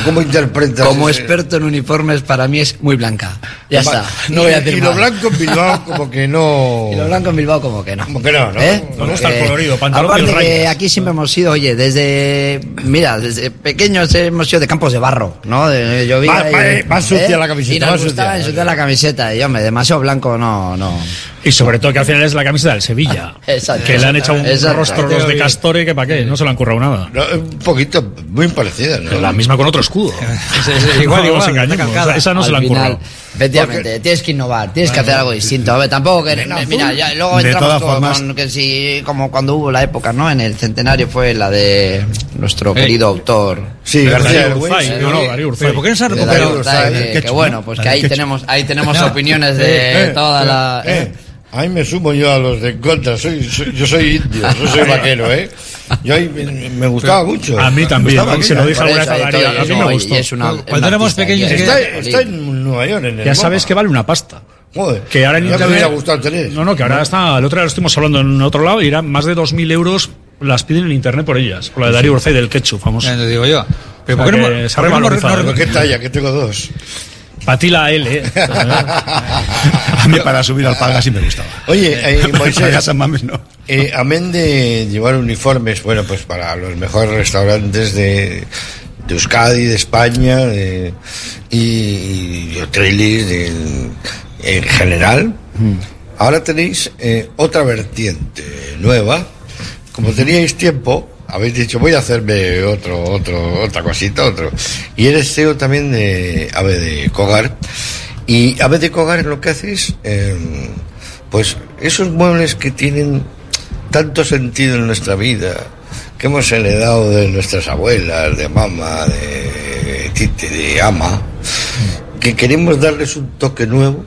cómo interpretas. Como ese- experto en uniformes, para mí es muy blanca. Ya Va- está. No voy a y, decir y lo más. blanco en Bilbao como que no. Y lo blanco en Bilbao como que no. Como que no, ¿no? ¿Eh? No, no está el colorido, pantalón aparte que aquí siempre hemos sido, oye, desde, mira, desde pequeños hemos sido de campos de barro, ¿no? De, llovía Va- y- va- va sucia la camiseta, Y nos va gustaba sucia. la camiseta. Y hombre, demasiado blanco no, no. Y sobre todo que al final es la camiseta del Sevilla. Exacto. que le han hecho un Exacto. rostro los de Castore que para qué, no se le han currado nada. No, un poquito, muy parecida, ¿no? La misma con otro escudo. igual, Digo, igual, o sea, esa no se la han final, currado. Efectivamente, tienes que innovar, tienes que hacer algo distinto. A ver, tampoco que. Mira, ya, luego De entramos todas con, formas- con que si, como cuando hubo la época, ¿no? En el centenario fue la de nuestro Eh. querido autor. Sí, García Urzay, no, no. Darío Urzay. ¿por qué no se ha De recuperado? Darío Urzay, que- bueno, ¿no? pues que ahí tenemos, ahí tenemos No. opiniones de eh, toda eh, la. Ahí me sumo yo a los de en contra. Soy, soy- yo soy indio, yo soy vaquero, ¿eh? Yo ahí me, me gustaba mucho. A mí también, Me se lo dije alguna vez a Darío, a mí me gustó. Cuando éramos pequeños, Está, está en Nueva York, en el Ya MoMA. sabes que vale una pasta. Joder, Que ahora en ya me internet. hubiera gustado tener. No, no, que ahora está. El otro día lo estuvimos hablando en otro lado y eran más de 2.000 euros las piden en internet por ellas. Por la de Darío Urzay del ketchup, famoso. Ya te digo yo. Pero O sea ¿por qué no se ha por qué no no-. ¿Qué talla? Que tengo dos. Para ti la L, ¿eh? A mí para subir al paga sí me gustaba. Oye, eh, Moisés, Mames no. eh, amén de llevar uniformes, bueno, pues para los mejores restaurantes de, de Euskadi, de España, de, y, y hoteles de- en general, ahora tenéis eh, otra vertiente nueva. Como teníais tiempo, habéis dicho, voy a hacerme otro, otro, otra cosita, otro. Y eres CEO también de Ave de Cogar. Y Ave de Cogar lo que hace es, eh, pues, esos muebles que tienen tanto sentido en nuestra vida, que hemos heredado de nuestras abuelas, de mamá, de tite, de ama, que queremos darles un toque nuevo,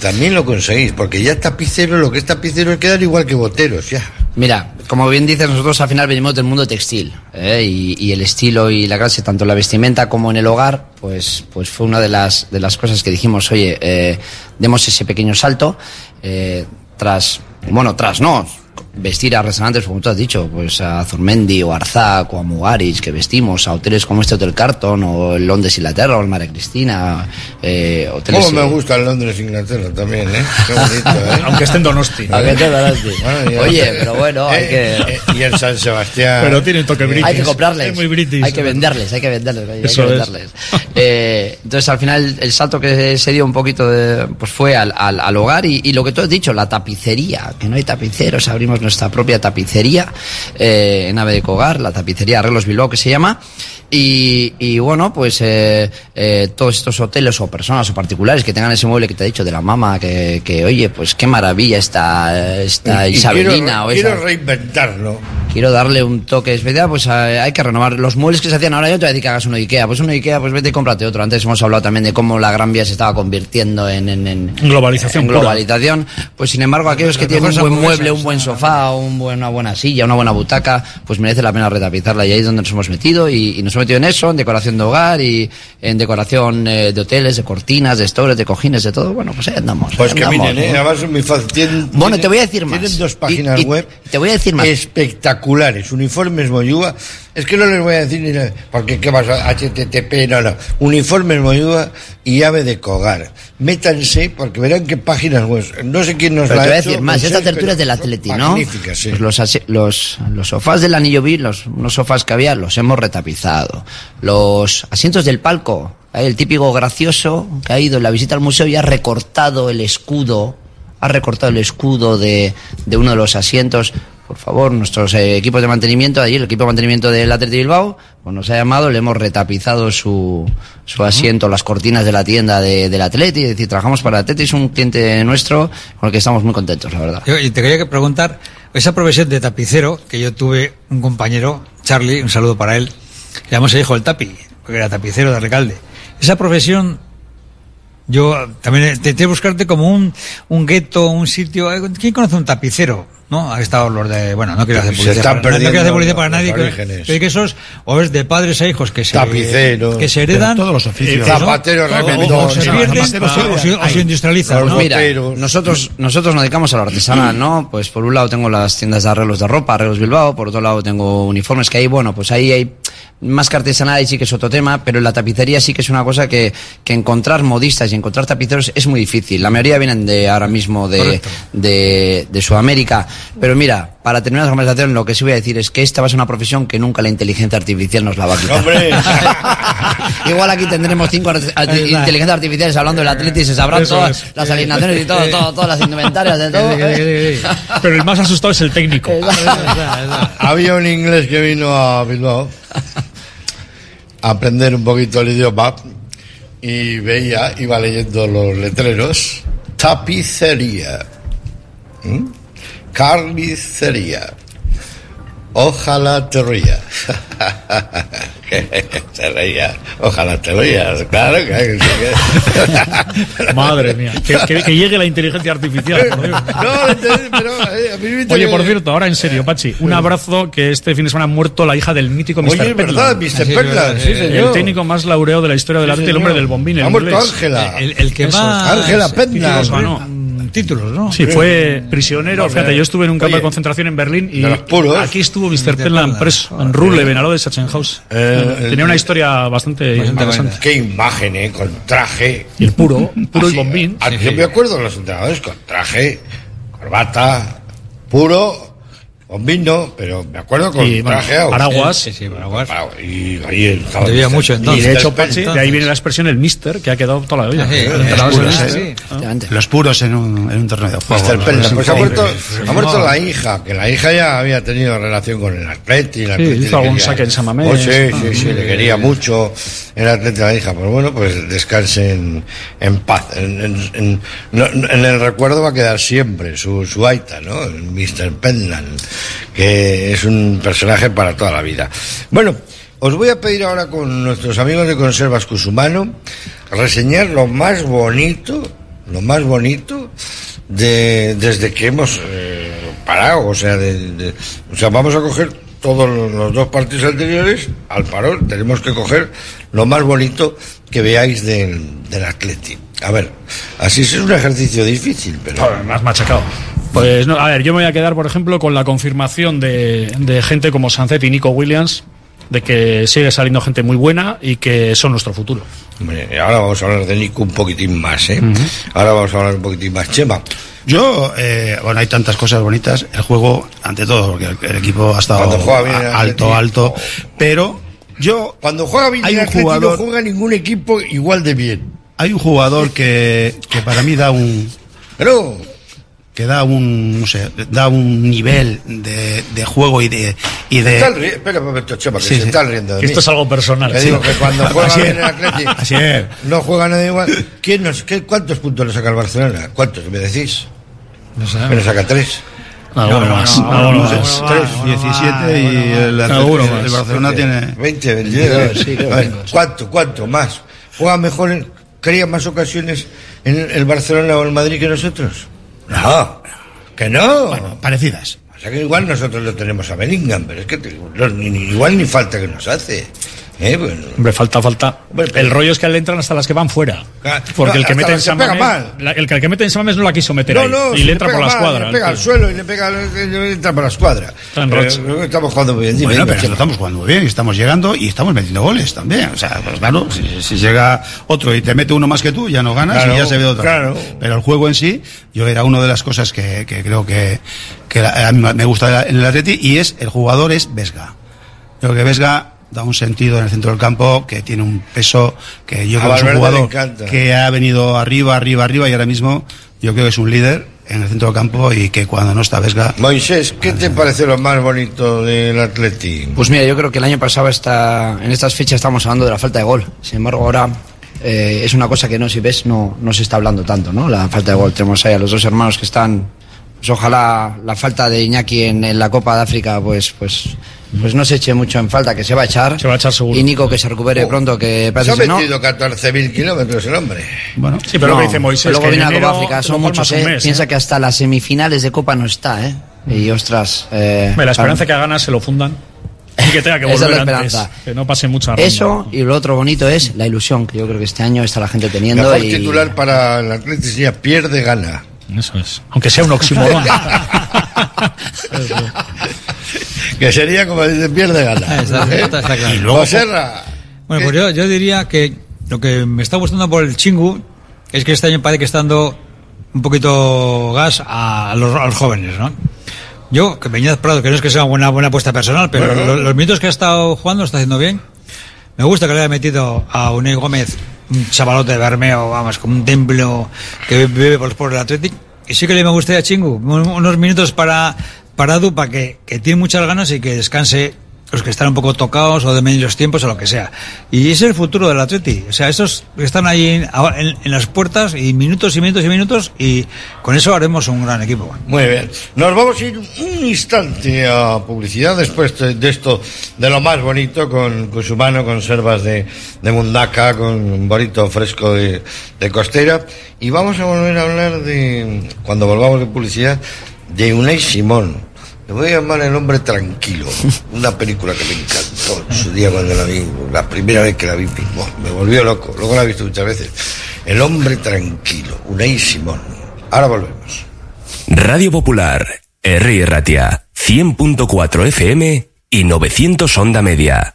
también lo conseguís, porque ya tapicero, lo que es tapicero es quedar igual que boteros, ya. Mira, como bien dices, nosotros al final venimos del mundo textil ¿eh? y, el estilo y la clase, tanto en la vestimenta como en el hogar, pues, pues fue una de las, de las cosas que dijimos, oye, eh, demos ese pequeño salto eh, tras, bueno, tras no, vestir a restaurantes, como tú has dicho, pues a Zurmendi o Arzac o a Mugaris, que vestimos a hoteles como este Hotel Carton o el Londres Inglaterra o el María Cristina, eh, hoteles... Como me eh, gusta el Londres, Inglaterra también, ¿eh? Qué bonito, ¿eh? Aunque esté en Donosti. Aunque esté en Donosti. Bueno, Oye, pero bueno, hay Eh, que- eh, y en San Sebastián. Pero tiene toque british. Hay que comprarles. Es muy british. Hay que venderles, hay que venderles. hay Eso que es. venderles. Eh, entonces, al final, el salto que se dio un poquito de, pues fue al, al, al hogar y, y lo que tú has dicho, la tapicería, que no hay tapiceros, abrimos nuestra propia tapicería eh, en Ave de Cogar, la tapicería Arreglos Bilbao que se llama. Y, y bueno, pues eh, eh, todos estos hoteles o personas o particulares que tengan ese mueble que te he dicho de la mama, que, que oye, pues qué maravilla esta, esta Y- y Isabelina quiero, o quiero esa reinventarlo. quiero darle un toque especial, pues hay que renovar los muebles que se hacían ahora. Yo te voy a decir que hagas uno Ikea, pues uno Ikea, pues vete y cómprate otro. Antes hemos hablado también de cómo la Gran Vía se estaba convirtiendo en, en, en- Globalización en pura. globalización. Pues sin embargo, aquellos que tienen un buen mueble, un buen sofá, un buen- una buena silla, una buena butaca, pues merece la pena retapizarla. Y ahí es donde nos hemos metido y, y nos hemos metido en eso, en decoración de hogar y en decoración eh, de hoteles, de cortinas, de stores, de cojines, de todo. Bueno, pues ahí andamos. Pues ahí que andamos, miren, ¿eh? ¿no? además es muy fácil. Tienen, Bueno, tienen- te voy a decir más. Tienen dos páginas Y- y web. te voy a decir más. Espectaculares. Uniformes Moyúa. Es que no les voy a decir ni nada. Porque qué vas a HTTP, no, no. Uniformes Moyúa y ave de Cogar. Métanse porque verán qué páginas web. No sé quién nos Pero la te voy a hecho, decir más, esta tertulia es del Atleti, ¿no? Sí. Pues los, los, los sofás del anillo vil, los, unos sofás que había, los hemos retapizado. Los asientos del palco, ahí el típico gracioso que ha ido en la visita al museo y ha recortado el escudo, ha recortado el escudo de, de uno de los asientos. Por favor, nuestros eh, equipos de mantenimiento, allí el equipo de mantenimiento del Atleti Bilbao, pues nos ha llamado, le hemos retapizado su, su asiento, las cortinas de la tienda de, del Atleti, es decir, trabajamos para el Atleti, es un cliente nuestro con el que estamos muy contentos, la verdad. Yo- y te quería que preguntar, esa profesión de tapicero, que yo tuve un compañero, Charlie, un saludo para él, llamamos el hijo del tapi, porque era tapicero de Recalde. Esa profesión, yo también intenté buscarte como un, un gueto, un sitio. eh, ¿Quién conoce un tapicero? ¿No? Ha estado los de. Bueno, no quiero hacer Se publicidad. están para, no quiero hacer publicidad para nadie. que-. Que, que esos, o es de padres a hijos que se. Tapiceros. Que se heredan. Todos los oficios. eh, ¿no? Zapateros, O- o- se pierden, o se- o se- o se industrializan. ¿no? Mira, nosotros, nosotros nos dedicamos a la artesanal, ¿no? Pues por un lado tengo las tiendas de arreglos de ropa, arreglos Bilbao, por otro lado tengo uniformes que hay, bueno, pues ahí hay más que artesanal y sí que es otro tema, pero en la tapicería sí que es una cosa que, que encontrar modistas y encontrar tapiceros es muy difícil. La mayoría vienen de ahora mismo de, de, de Sudamérica. Pero mira, para terminar la conversación, lo que sí voy a decir es que esta va a ser una profesión que nunca la inteligencia artificial nos la va a quitar. ¡Hombre! Igual aquí tendremos cinco ar- ar- inteligencias artificiales hablando del Atleti y se sabrán Eso todas es. las alineaciones y todo, todo, todas las indumentarias de todo. Pero el más asustado es el técnico. Había un inglés que vino a Bilbao aprender un poquito el idioma y veía, iba leyendo los letreros, tapicería, ¿m? carnicería, ojalá te rías. se reía, ojalá te rías, claro que Madre mía. Que, que- que llegue la inteligencia artificial, por Dios. No, pero eh, a mí me Oye, por cierto, ahora en serio, Pachi, un abrazo que este fin de semana ha muerto la hija del mítico Mr. Oye, es verdad. Mr. Penland, sí, señor. El técnico más laureado de la historia del Sí, arte, el hombre del bombín. el Ha muerto. Ángela. El, el que más. Ángela Penland. Títulos ¿no? Sí, fue prisionero. Fíjate, yo estuve en un campo Oye, de concentración en Berlín y aquí estuvo Mr. Penland. preso en Rulle, Benaló de Sachsenhaus. Eh, Tenía una historia bastante interesante. Qué imagen, ¿eh? Con traje. Y el puro, puro y bombín. Yo me acuerdo de los entrenadores con traje, corbata, puro, bombín no, pero me acuerdo con Y, paraguas. Sí, sí, paraguas. Y ahí estaba Debía Mr. mucho Y de hecho. Pachi, de ahí viene la expresión el mister, que ha quedado toda la vida. Sí, El sí, el mister. Efectivamente. Los puros en un, en un torneo de juego. Penland. Es Pues ha muerto, ha muerto la hija, que la hija ya había tenido relación con el Atleti. El Atleti hizo algún saque en San Mamés. Oh, sí, sí, sí, le quería mucho el Atleti a la hija. Pues bueno, pues descanse en, en paz. En, en- en- no- en el recuerdo va a quedar siempre su, su aita, ¿no? El Mr. Penland, que es un personaje para toda la vida. Bueno, os voy a pedir ahora con nuestros amigos de Conservas Cusumano reseñar lo más bonito, lo más bonito de, desde que hemos eh, parado, o sea, de, o sea, vamos a coger todos los, dos partidos anteriores al parón, tenemos que coger lo más bonito que veáis del, del Atleti. A ver, así es un ejercicio difícil, pero has machacado. Pues no, a ver, yo me voy a quedar, por ejemplo, con la confirmación de, de gente como Sancet y Nico Williams, de que sigue saliendo gente muy buena y que son nuestro futuro. hombre, ahora vamos a hablar de Nico un poquitín más, ¿eh? Ahora vamos a hablar un poquitín más. Chema, Yo, eh, bueno, hay tantas cosas bonitas. El juego, ante todo, porque el, el equipo ha estado Cuando juega bien el a- alto, alto. Pero yo, cuando juega bien Hay un jugador- no juega ningún equipo igual de bien. hay un jugador que, que para mí da un, Pero que da un, no sé, da un nivel de, de juego y de, y de, Están ri- Espera un momento, Chema, que Sí, se sí. están riendo de Que mí. esto es algo personal. Sí. digo que cuando juega Así bien es. el Atleti Así es. no juega nadie igual. ¿Quién nos, qué, ¿Cuántos puntos le saca el Barcelona? ¿Cuántos me decís? No sé. Me le saca tres. Alguno No, más. no, alguno no, más. no, tres, no, 17 y el, el más. Barcelona tiene 20, 22. Sí, creo A ver, que sí. ¿Cuánto, cuánto más? ¿Juega mejor, en- crea más ocasiones en el Barcelona o el Madrid que nosotros? No, que no. bueno, parecidas. O sea que igual nosotros lo tenemos a Bellingham, pero es que te- no, ni- ni- igual ni falta que nos hace. ¿Eh? Bueno, Hombre, falta, falta. Hombre, pero- El rollo es que le entran hasta las que van fuera. Porque No, el que mete en que mal. la- el que, el que mete en San Mamés no la quiso meter no, ahí. no, y si le entra por la escuadra. Le pega al suelo y le pega, le entra por la escuadra. Pero, estamos jugando muy bien. Bueno, dime, pero Chema. estamos jugando muy bien, y estamos llegando y estamos metiendo goles también. O sea, pues claro, si, si llega otro y te mete uno más que tú, ya no ganas Claro, y ya se ve otra. claro. Pero el juego en sí, yo era una de las cosas que, que creo que, que la- me gusta en el Atleti y es el jugador es Vesga. Creo que Vesga da un sentido en el centro del campo que tiene un peso que yo A creo que es un jugador que ha venido arriba, arriba, arriba y ahora mismo yo creo que es un líder en el centro del campo y que cuando no está Vesga Moisés, ¿qué te parece lo más bonito del Atleti? Pues mira, yo creo que el año pasado esta, en estas fechas estamos hablando de la falta de gol. Sin embargo, ahora eh, es una cosa que no, si ves, no, no se está hablando tanto, ¿no? La falta de gol. Tenemos ahí a los dos hermanos que están, pues ojalá la falta de Iñaki en, en la Copa de África, pues, pues, pues no se eche mucho en falta, que se va a echar. Se va a echar seguro. Y Nico que se recupere Oh. pronto, que Se parece ha que no. metido 14.000 kilómetros el hombre. bueno, Sí, pero lo que dice Moisés. Luego que en viene la Copa África, son muchos, ¿eh? mes, Piensa ¿eh? que hasta las semifinales de Copa no está, ¿eh? Y ostras. Eh, La esperanza para- que gana se lo fundan. Y que tenga que Esa es volver la antes. esperanza. Que no pase mucha ronda. Eso y lo otro bonito es la ilusión que yo creo que este año está la gente teniendo. Mejor y... titular para el Atleti sería pierde gana. Eso es. Aunque sea un oxímoron. que sería como dice pierde gana. Está- ¿eh? está- está claro. Y luego Joserra, Bueno, pues yo, yo diría que lo que me está gustando por el chingu es que este año parece que está dando un poquito gas a los, a los jóvenes, ¿no? Yo, que Peñaz Prado, que no es que sea una buena apuesta personal, pero Bueno. lo- los, minutos que ha estado jugando lo está haciendo bien. Me gusta que le haya metido a Unai Gómez, un chavalote de Bermeo, vamos, como un templo que vive por, por el Athletic. Y sí que le me gustaría a Chingu, un- unos minutos para, para Dupa, que, que tiene muchas ganas y que descanse los que están un poco tocados o de medios tiempos o lo que sea. Y es el futuro del Atleti. O sea, esos están ahí en, las puertas y minutos y minutos y minutos y con eso haremos un gran equipo. Muy bien. Nos vamos a ir un instante a publicidad después de, esto, de lo más bonito, con Cusumano, conservas de, de mundaca, con un bonito fresco de, de costera. Y vamos a volver a hablar de, cuando volvamos de publicidad, de Unai Simón. Le voy a llamar El hombre tranquilo. Una película que me encantó en su día cuando la vi, la primera vez que la vi, buah, me volvió loco. Luego la he visto muchas veces. El hombre tranquilo, Unai Simón. Ahora volvemos. Radio Popular, R. Ratia, 100.4 FM y 900 Onda Media.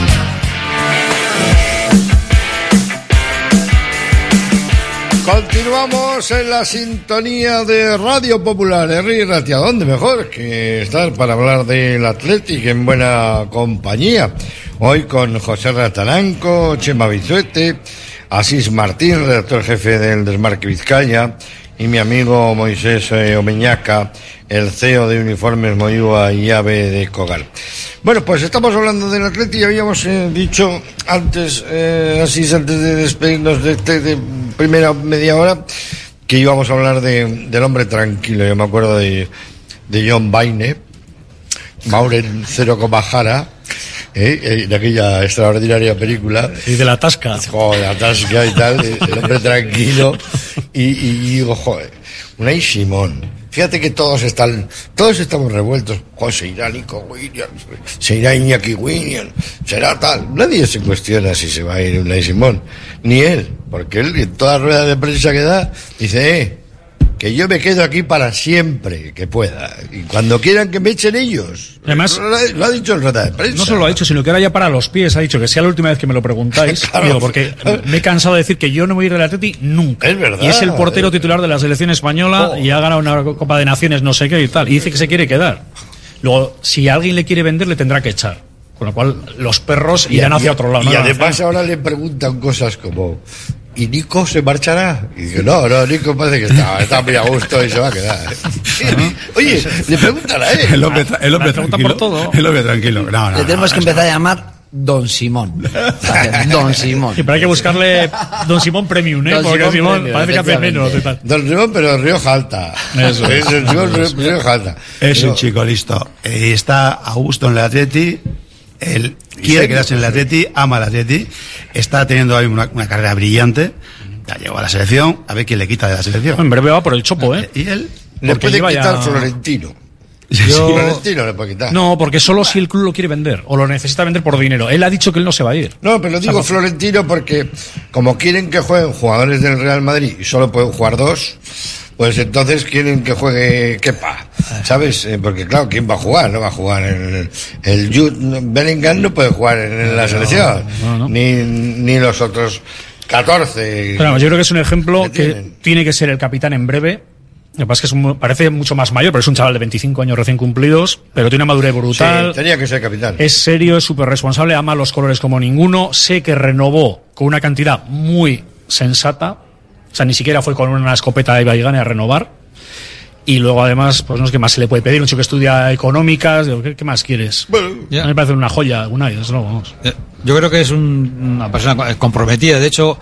Continuamos en la sintonía de Radio Popular, Henry Ratia. ¿Dónde mejor que estar para hablar del Athletic en buena compañía? Hoy con José Rataranco, Chema Bizuete, Asís Martín, redactor jefe del Desmarque Vizcaya, y mi amigo Moisés eh, Omeñaca, el CEO de Uniformes Moyúa y AVE de Cogal. Bueno, pues estamos hablando del Atleti y habíamos eh, dicho antes, eh, así antes de despedirnos de este primera media hora, que íbamos a hablar de, del hombre tranquilo. Yo me acuerdo de, de John Baine, Mauren Cero Jara, eh, eh, de aquella extraordinaria película. Y de la tasca. Joder, la tasca y tal, el hombre tranquilo. Y, y, digo, joder, Unai Simón. Fíjate que todos están, todos estamos revueltos. Joder, se irá Nico Williams, se irá Iñaki Williams, será tal. Nadie se cuestiona si se va a ir Unai Simón. Ni él, porque él en toda rueda de prensa que da, dice, eh, que yo me quedo aquí para siempre, que pueda. Y cuando quieran que me echen ellos. Además- lo, ha- lo ha dicho en rueda de prensa. No solo lo ha dicho, sino que ahora ya para los pies ha dicho que sea la última vez que me lo preguntáis. Claro. Digo, porque me he cansado de decir que yo no me voy a ir del Atleti nunca. Es verdad. Y es el portero titular de la selección española y ha ganado una Copa de Naciones, no sé qué y tal. Y dice que se quiere quedar. Luego, si alguien le quiere vender, le tendrá que echar. Con lo cual, los perros irán y- hacia otro lado. Y no además hacia- ahora le preguntan cosas como, ¿y Nico se marchará? Y digo, no, no, Nico parece que está, está muy a gusto y se va a quedar. Oye, le preguntan a él. El hombre, tra- el hombre pregunta tranquilo. por todo. El hombre tranquilo. No, no, Le tenemos no, que no. empezar a llamar Don Simón. Don Simón. Sí, pero hay que buscarle Don Simón Premium, ¿eh? Don Porque Simón Simón Premium, parece que hace menos. y tal. Don Simón, pero Rioja Alta. Eso. Es el Simón Río- Rioja Alta. Es un chico listo. Eh, está a gusto en el Atleti. Él quiere quedarse en el Atleti, ama el Atleti. Está teniendo ahí una, una carrera brillante. Ya llegó a la selección. A ver quién le quita de la selección. En breve va por el chopo, ¿eh? Y él. Le puede ya- quitar Florentino. Yo- Florentino le puede quitar. No, porque solo si el club lo quiere vender o lo necesita vender por dinero. Él ha dicho que él no se va a ir. No, pero digo Florentino porque como quieren que jueguen jugadores del Real Madrid y solo pueden jugar dos, pues entonces quieren que juegue Kepa, ¿sabes? Eh, Porque claro, ¿quién va a jugar? No va a jugar el, el Jude Bellingham no puede jugar en la selección, Ni, ni los otros 14. Pero yo creo que es un ejemplo que tiene que ser el capitán en breve. Lo que pasa es que es un- parece mucho más mayor, pero es un chaval de 25 años recién cumplidos, pero tiene una madurez brutal. Sí, tenía que ser capitán. Es serio, es súper responsable, ama los colores como ninguno. Sé que renovó con una cantidad muy sensata. O sea, ni siquiera fue con una escopeta de Baigane a renovar. Y luego, además, pues no sé qué más se le puede pedir. Un chico que estudia económicas. ¿Qué, qué más quieres? A mí me parece una joya, una desde luego, vamos. Eh, Yo creo que es un- una persona comprometida. De hecho,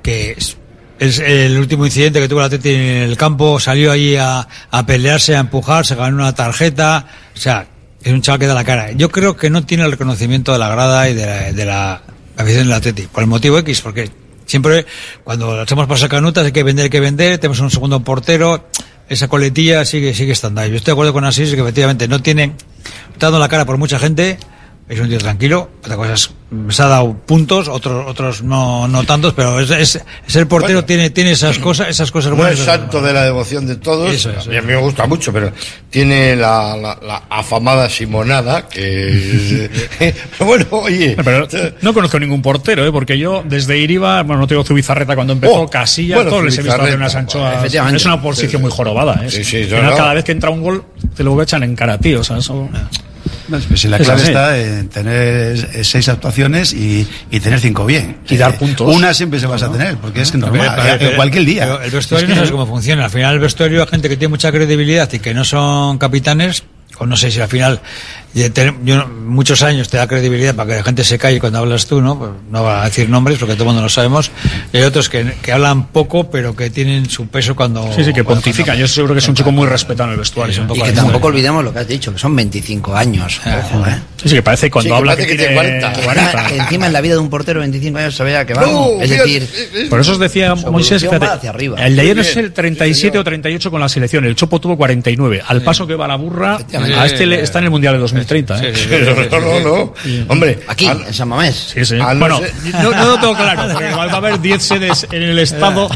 que es, es el último incidente que tuvo el Atleti en el campo. Salió allí a, a pelearse, a empujar, se ganó una tarjeta. O sea, es un chaval que da la cara. Yo creo que no tiene el reconocimiento de la grada y de la, de la afición del Atleti. Por el motivo X, porque siempre cuando hacemos pasar canutas hay que vender, hay que vender. Tenemos un segundo portero. Esa coletilla sigue, sigue estando ahí. Yo estoy de acuerdo con Asís que efectivamente no tiene, está dando la cara por mucha gente. Es un tío tranquilo. Otra cosa es, se ha dado puntos, otros, otros no, no tantos, pero es, es, es el portero, Bueno. tiene, tiene esas cosas, esas cosas No buenas. es santo de la devoción de todos, Eso es, a mí me gusta mucho, pero tiene la, la- la afamada Simonada, que bueno, oye... Pero no conozco ningún portero, ¿eh? porque yo desde Iriba, bueno, no tengo Zubizarreta cuando empezó, Oh, Casilla, bueno, todos les he visto hacer unas anchoas. Es una posición muy jorobada. ¿eh? Sí, sí, no, final, no. Cada vez que entra un gol, te lo echan en cara, tío. O sea, eso... Pues la clave está en tener seis actuaciones y, y tener cinco bien. Y dar puntos. Una siempre se vas a tener, porque es que normal, Pero- pero- eh, cualquier día. pero El vestuario Es que- no sabes cómo funciona. Al final el vestuario hay gente que tiene mucha credibilidad y que no son capitanes, o no sé si al final yo muchos años te da credibilidad para que la gente se calle cuando hablas tú, ¿no? Pues no va a decir nombres porque todo el mundo lo sabemos. Y hay otros que, que hablan poco pero que tienen su peso cuando... Sí, sí, que cuando- pontifican. Yo seguro que es un chico muy respetado en el vestuario. Es un poco Y que tampoco bien. olvidemos lo que has dicho, que son 25 años. Ojo, ¿eh? Sí, sí, que parece cuando Sí, que habla parece que, que tiene tiene 40. 40. Encima, encima en la vida de un portero 25 años se vea que va. No, es decir, Por eso os decía Moisés, hacia arriba. el de ayer es el 37 o 38 con la selección, el Chopo tuvo 49. Al paso que va la burra, a este le- está en el Mundial de 2030. ¿eh? no, no, no. Hombre, aquí, a- en San Mamés. Sí, sí. A no bueno, no, no lo tengo claro, porque igual va a haber 10 sedes en el Estado.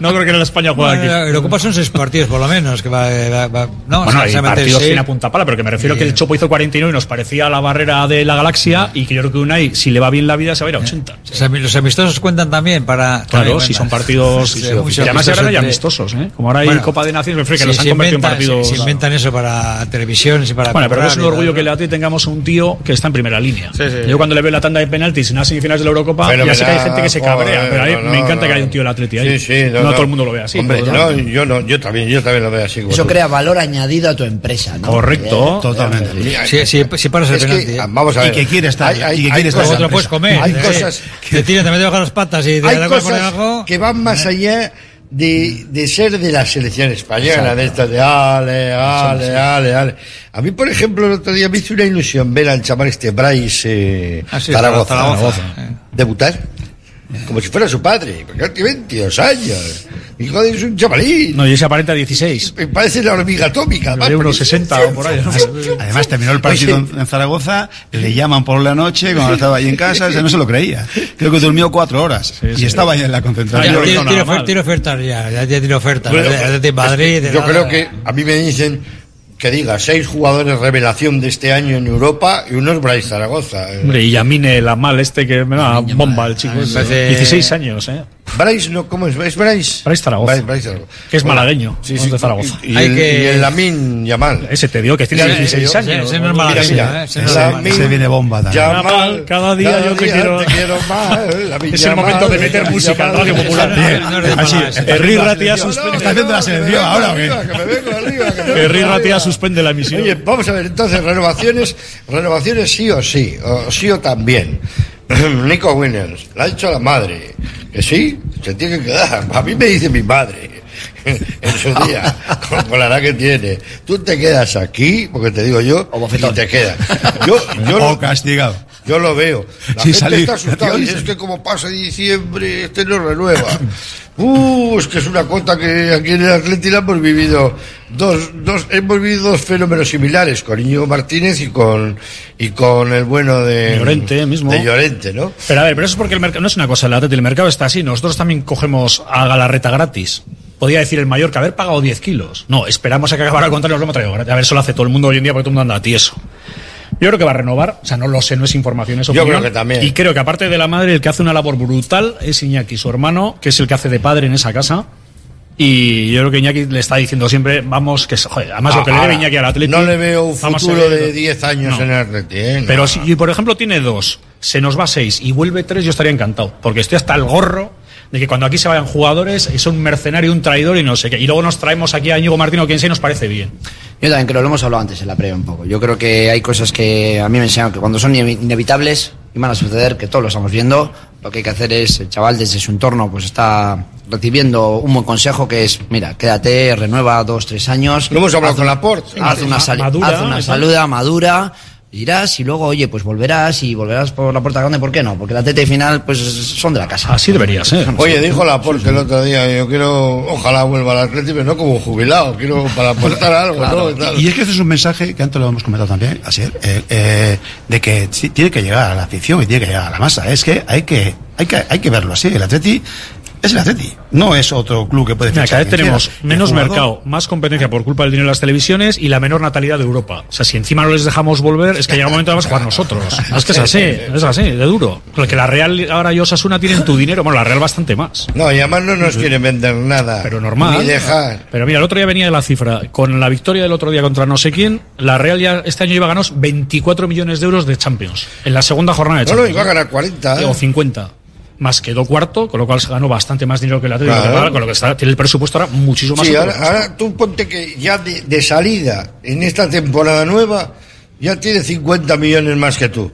No creo que en España juegue aquí. Bueno, lo que pasa son seis partidos por lo menos, que va, va- va- no, o Bueno, sea, hay partidos sin a punta pala, pero que me refiero que el Chopo hizo 49 y nos parecía la barrera de la galaxia y que yo creo que Unai, si le va bien la vida, se va a ir a 80. Los ami- Los amistosos cuentan también para... Claro, si son partidos. Sí, y sí, además ahora hay amistosos, ¿eh? Como ahora hay Bueno, Copa de Naciones, me refiero que Sí, los han convertido en partidos. Se, se inventan eso para televisiones y para... Bueno, pero es un orgullo que el Atleti tengamos un tío que está en primera línea. Sí, sí. Yo cuando le veo la tanda de penaltis en las semifinales de la Eurocopa, ya sé que hay gente que se cabrea, joder, pero a mí no, me encanta no. que haya un tío del Atleti ahí. Sí, sí, no, todo el mundo lo ve así. Hombre, no, yo no, yo también, yo también lo veo así. como Eso tú. crea valor añadido a tu empresa, ¿no? Correcto. Eh, Totalmente. Si, si, si paras el penalti. ¿eh? vamos a Y ver. que quiere estar, Hay- hay- y que quiere estar lo puedes comer. Hay ¿eh? cosas, Te tiras, te metes bajo las patas y te la por debajo. que van más allá de, de ser de la selección española, de estas de ale, ale, ale, ale. A mí, por ejemplo, el otro día me hizo una ilusión ver al chaval este Bryce eh, Ah, sí, Zaragoza, Zaragoza. Eh. debutar. Como si fuera su padre, porque tiene 22 años. Mi hijo es un chavalín. No, y ese aparenta 16. Me parece la hormiga atómica. De unos 60 o por ahí. ¿no? Además terminó el partido Oye. en Zaragoza, le llaman por la noche cuando estaba ahí en casa, no se lo creía. Creo que durmió cuatro horas y sí. estaba ahí en la Ya, concentración. no tiene, tiene ofertas ya, ya, ya tiene ofertas. Bueno, de, de- de Madrid, de yo nada. creo que a mí me dicen que diga seis jugadores revelación de este año en Europa y uno es Bryce Zaragoza. Hombre, y Yamine, la mal este que me da bomba el chico. ese. parece- 16 años, ¿eh? Bryce, no, ¿cómo es? ¿Es Bryce? Bryce Zaragoza. Bryce, Bryce Zaragoza. Que es Bueno, malagueño, Sí, sí, es de Zaragoza. Y, y el, que- y el Lamin Yamal. Ese te digo que tiene Mira, 16 yo- años. ese no es malagueño, Mira, ese viene bomba también. Yamal, cada día yo te quiero... mal, Lamin Es el Yamal, momento de meter música al. Radio Popular. Así, Herri Ratia suspende... me vengo arriba, que me vengo Herri arriba. Ratia suspende la emisión. Oye, vamos a ver, entonces, renovaciones, renovaciones sí o sí, o sí o también. Nico Winners, la ha dicho la madre, que sí, se tiene que quedar. A mí me dice mi madre, en su día, con, con la edad que tiene. Tú te quedas aquí, porque te digo yo, y te quedas. Yo, yo, O castigado. Yo lo veo. La gente está asustada y es que como pasa diciembre, este no renueva. Uh, es que es una cuota que aquí en el Atlético hemos vivido dos, dos, hemos vivido dos fenómenos similares, con Íñigo Martínez y con, y con el bueno de Llorente mismo. De Llorente, ¿no? Pero a ver, pero eso es porque el mercado no es una cosa, el Atleti, el mercado está así. Nosotros también cogemos a Galarreta gratis. Podía decir el mayor que haber pagado 10 kilos. No, esperamos a que acabara el contrario, nos lo hemos traído gratis. A ver, eso lo hace todo el mundo hoy en día porque todo el mundo anda tieso. Yo creo que va a renovar, o sea, no lo sé, no es información, es Yo opinión. creo que también. Y creo que aparte de la madre, el que hace una labor brutal es Iñaki, su hermano, que es el que hace de padre en esa casa. Y yo creo que Iñaki le está diciendo siempre, vamos, que joder, además lo que le debe Iñaki al Atlético. No le veo un futuro de 10 años en el Atleti, ¿eh? No. Pero si, por ejemplo, tiene dos, se nos va seis y vuelve tres, yo estaría encantado. Porque estoy hasta el gorro de que cuando aquí se vayan jugadores es un mercenario, un traidor y no sé qué. Y luego nos traemos aquí a Íñigo Martino, quien sea, y nos parece bien. Yo también creo, lo hemos hablado antes en la previa un poco. Yo creo que hay cosas que a mí me enseñan que cuando son inevi- inevitables y van a suceder, que todos lo estamos viendo, lo que hay que hacer es, el chaval desde su entorno pues está recibiendo un buen consejo que es, mira, quédate, renueva dos, tres años. Lo hemos hablado haz con Laporte. Haz una, sali- Madura, haz una saluda, madura, irás y luego, oye, pues volverás y volverás por la puerta grande, ¿por qué no? Porque la TT final, pues son de la casa. Así debería ser. Oye, dijo Laporte el otro día, yo quiero, ojalá vuelva al Atlético, pero no como jubilado, quiero para aportar algo, ¿no? Y es que este es un mensaje que antes lo hemos comentado también, así, eh, eh, de que sí, tiene que llegar a la afición y tiene que llegar a la masa. Es que hay que, hay que, hay que verlo así. El Atleti es el Atleti, no es otro club que puede Mira, fichar cada vez tenemos quiera. Menos mercado, más competencia por culpa del dinero de las televisiones y la menor natalidad de Europa. O sea, si encima no les dejamos volver, es que llega un momento vamos a jugar nosotros. Es que es así, es así, de duro. Porque la Real ahora y Osasuna tienen tu dinero, bueno, la Real bastante más. No, y además no nos quieren vender nada. Pero normal. Ni dejar. Pero mira, el otro día venía de la cifra. Con la victoria del otro día contra no sé quién, la Real ya este año iba a ganar 24 millones de euros de Champions. En la segunda jornada de No, no, Champions. iba a ganar 40. ¿eh? O 50. Más quedó cuarto, con lo cual se ganó bastante más dinero que el Atlético. Claro. Con lo que está, tiene el presupuesto ahora muchísimo más Sí, alto. ahora, ahora tú ponte que ya de, de salida en esta temporada nueva ya tiene 50 millones más que tú.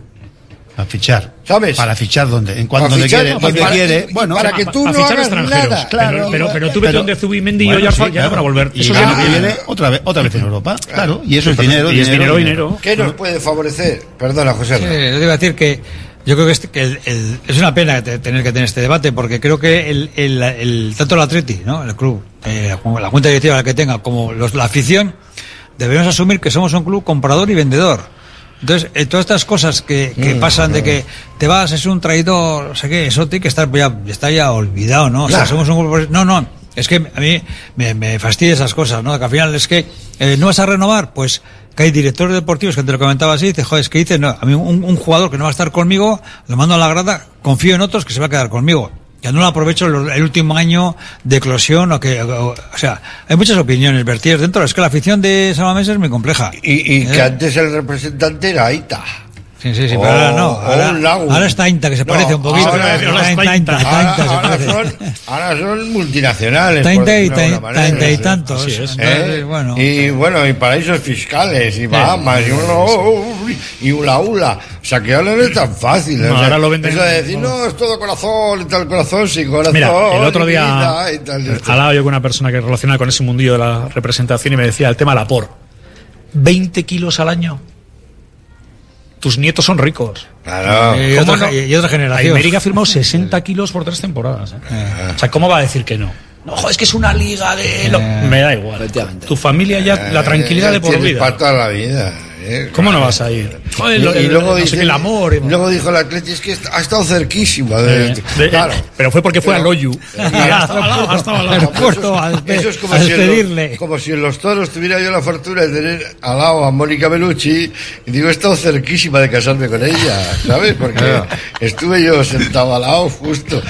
A fichar. ¿Sabes? Para fichar donde, en cuanto fichar, quiere, y donde para- quiere. y Bueno, para que tú a no hagas nada. Pero- pero- pero tú vete donde Zubimendi y Bueno, Oyarzabal sí, ya claro. van a volver. Y Eso ya no viene. otra vez, otra vez en Europa. Claro, y eso es dinero, Y es dinero, dinero. ¿Qué nos puede favorecer? Perdona, José. Sí, yo iba a decir que yo creo que, este- que el- el- es una pena te- tener que tener este debate porque creo que el, el- tanto el Atleti, ¿no? el club, eh, la cuenta directiva la que tenga, como los- la afición, debemos asumir que somos un club comprador y vendedor. Entonces, eh, todas estas cosas que, que Mm, pasan de que te vas, es un traidor, no sé qué, eso tiene que estar ya, está ya olvidado, ¿no? O sea, somos un grupo. No, no, es que a mí me, me fastidia esas cosas, ¿no? Que al final es que eh, no vas a renovar, pues que hay directores deportivos que te lo comentaba así, dices, joder, es que dices, no, a mí un, un jugador que no va a estar conmigo, lo mando a la grada, confío en otros que se va a quedar conmigo. Ya no lo aprovecho el, el último año de eclosión o que, o, o sea, hay muchas opiniones vertidas dentro. Es que la afición de Salamanca es muy compleja. Y, y que ¿Eh? antes el representante era Aita. Sí, sí, sí, pero ahora no. o Ahora, ahora está Inta, que se No, parece un poquito. ahora- Está ahora Inta, está Inta, Ahora, Inta, se parece. son, ahora son multinacionales. por Tainta y de tantos. Es. Entonces, ¿Eh? bueno. Y bueno, y paraísos fiscales, y Bahamas, y uno, y ula ula. O sea, que ahora no es tan fácil. No, o sea, ahora lo venden- Eso de decir, no, es todo corazón, y tal corazón, sin corazón. Mira, el otro día vida, y tal, y tal. hablaba yo con una persona que relaciona con ese mundillo de la representación y me decía el tema la por. 20 kilos al año. Tus nietos son ricos. Claro. Y ¿Cómo otra- no? y otra generación. América ha firmado 60 kilos por tres temporadas. ¿eh? O sea, ¿cómo va a decir que no? No, joder, es que es una liga de... lo- Me da igual. Tu familia ya, la tranquilidad Eh, de por vida. Para toda la vida. ¿Eh? ¿Cómo no vas a ir? Joder, Y, y el- luego sé dice, el amor. y- luego dijo el Atleti, es que ha estado cerquísima. De, Eh, de- claro. Pero fue porque fue Pero- al Oyu. Y Ha estado al lado. Eso- a es como a si, en como si en los toros tuviera yo la fortuna de tener al lado a Mónica Bellucci y digo, he estado cerquísima de casarme con ella, ¿sabes? Porque estuve yo sentado al lado justo.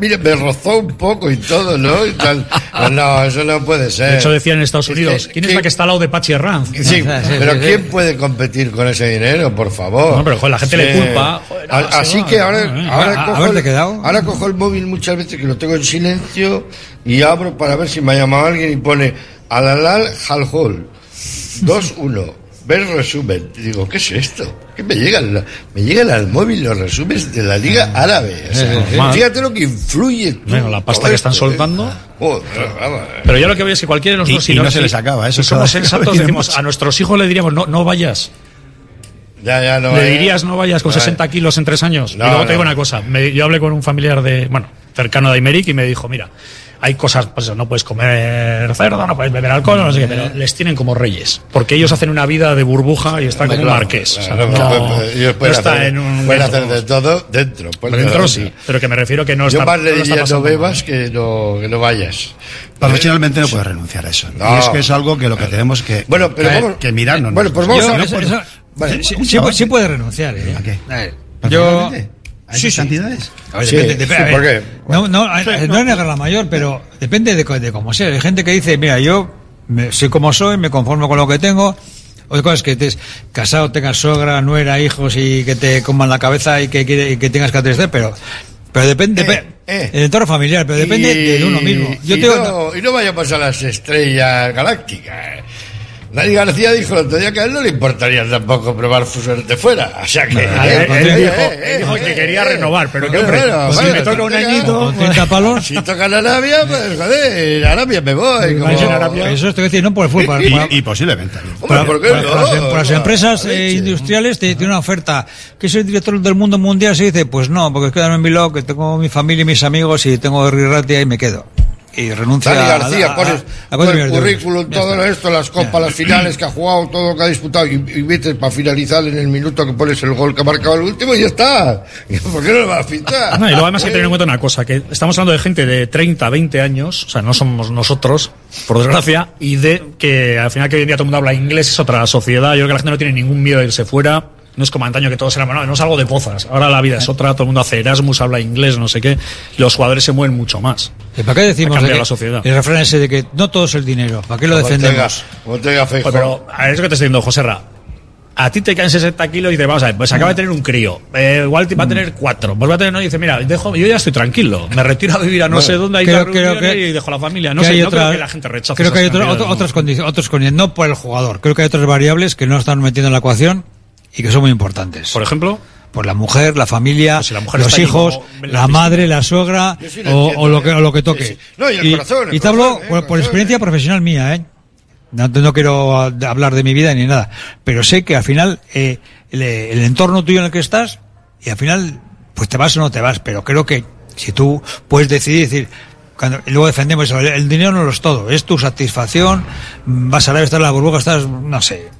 Mira, me rozó un poco y todo, ¿no? Y tal. Pues no, eso no puede ser. De hecho, decían en Estados Unidos, ¿quién es la que está al lado de Pachi Herranz? Sí, pero ¿quién puede competir con ese dinero, por favor? No, pero, joder, la gente le culpa. Joder, no, A- se Así va, que ahora, no, ahora, cojo el, quedado. ahora cojo el móvil muchas veces que lo tengo en silencio y abro para ver si me ha llamado alguien y pone Alalal Halhol 2-1. Ver resumen. Y digo, ¿qué es esto? ¿Qué me llegan? Me llegan al móvil los resúmenes de la Liga Árabe. O sea, Eh, eh, fíjate lo que influye. Bueno, la pasta que están ¿eh? soltando. Joder. Pero yo lo que veo es que cualquiera de nosotros, Y- si y no se les acaba, eso si somos sensatos, decimos, a nuestros hijos le diríamos, no, no vayas. Ya, ya, no le dirías, no vayas con No 60 kilos en tres años. No, y luego no. te digo una cosa, me- yo hablé con un familiar de, bueno, cercano de Aymeric y me dijo, mira, hay cosas, pues eso, no puedes comer cerdo, no puedes beber alcohol, no sé qué, pero les tienen como reyes. Porque ellos hacen una vida de burbuja y están como marqués. O sea, claro, no- no, ellos no pueden está hacer- en un pueden hacer de todo dentro. pues, Dentro sí, pero que me refiero que no Yo está más le diría no bebas que no, que no vayas. Profesionalmente no puedes renunciar a eso. No. Y es que es algo que lo que tenemos que, Bueno, pero que, vamos- que mirarnos. Bueno, pues vamos Yo- a- Sí, puede renunciar, ¿eh? ¿A qué? A ver, ¿Perfectamente? yo. ¿A esas cantidades? A ver, Sí, depende, depende, sí, a ver, ¿por qué? No, no, es negar la mayor, pero depende de, de cómo sea. Hay gente que dice, mira, yo me- soy como soy, me conformo con lo que tengo. Otra cosa es que estés casado, tengas sogra, nuera, hijos y que te coman la cabeza y que, y que tengas que atender, pero, pero depende, depe- el entorno familiar, pero depende Y- de uno mismo. Yo y, te digo, no, y no vayamos a las estrellas galácticas. Dani García dijo el otro día que a él no le importaría tampoco probar suerte fuera. O sea que. Eh, él eh, dijo, eh, él dijo eh, que quería renovar, pero que hombre, bueno, pues si bueno, me toca un añito, 30 palos. Si tocan Arabia, pues joder, Arabia me voy. Como... Eso es te voy a decir, no por el fútbol. Y, y posiblemente. Para, ¿por qué para- no? para las, para las No, empresas eh, industriales te tiene una oferta. ¿Que soy director del mundo mundial? Se dice, pues no, porque quedarme en Bilbao, que tengo mi familia y mis amigos y tengo Rirratia y me quedo. Y renuncio Dani a, García, a- a- pones a todo el currículum, todo está. esto, las copas, las finales que ha jugado, todo lo que ha disputado, y, y metes para finalizar en el minuto que pones el gol que ha marcado el último y ya está. ¿Por qué no lo vas a pintar? No, y luego además hay que tener en cuenta una cosa, que estamos hablando de gente de 30, 20 años, o sea, no somos nosotros, por desgracia, y de que al final que hoy en día todo el mundo habla inglés, es otra sociedad, yo creo que la gente no tiene ningún miedo de irse fuera, no es como antaño que todos eran, no, no es algo de pozas, ahora la vida es otra, todo el mundo hace Erasmus, habla inglés, no sé qué, los jugadores se mueven mucho más. ¿Y para qué decimos de que- la sociedad. el refrán ese de que no todo es el dinero? ¿Para qué lo defendemos? Pues, pero, a eso que te estoy diciendo, José Ra. A ti te caen 60 kilos y dices, vamos a ver, pues acaba de tener un crío. Eh, igual te va a tener cuatro. Pues va a tener, no, y dice, mira, dejo, yo ya estoy tranquilo. Me retiro a vivir a no Bueno, sé dónde, hay creo- una creo reunión que- y dejo la familia. No que sé, hay no otra- creo que la gente rechace Creo que hay otro- otras condiciones, otros condiciones, no por el jugador. Creo que hay otras variables que no están metiendo en la ecuación y que son muy importantes. Por ejemplo, por la mujer, la familia, Pues si la mujer los hijos, como la madre, la suegra Yo sí lo o, entiendo, o lo que o lo que toque. Sí, sí. No, y el corazón, el y te hablo ¿eh? por, por experiencia profesional mía, ¿eh? No, no quiero hablar de mi vida ni nada, pero sé que al final eh, el, el entorno tuyo en el que estás y al final pues te vas o no te vas, pero creo que si tú puedes decidir decir cuando, y luego defendemos eso, el, el dinero no lo es todo, es tu satisfacción, vas a la estar en la burbuja, estás, no sé,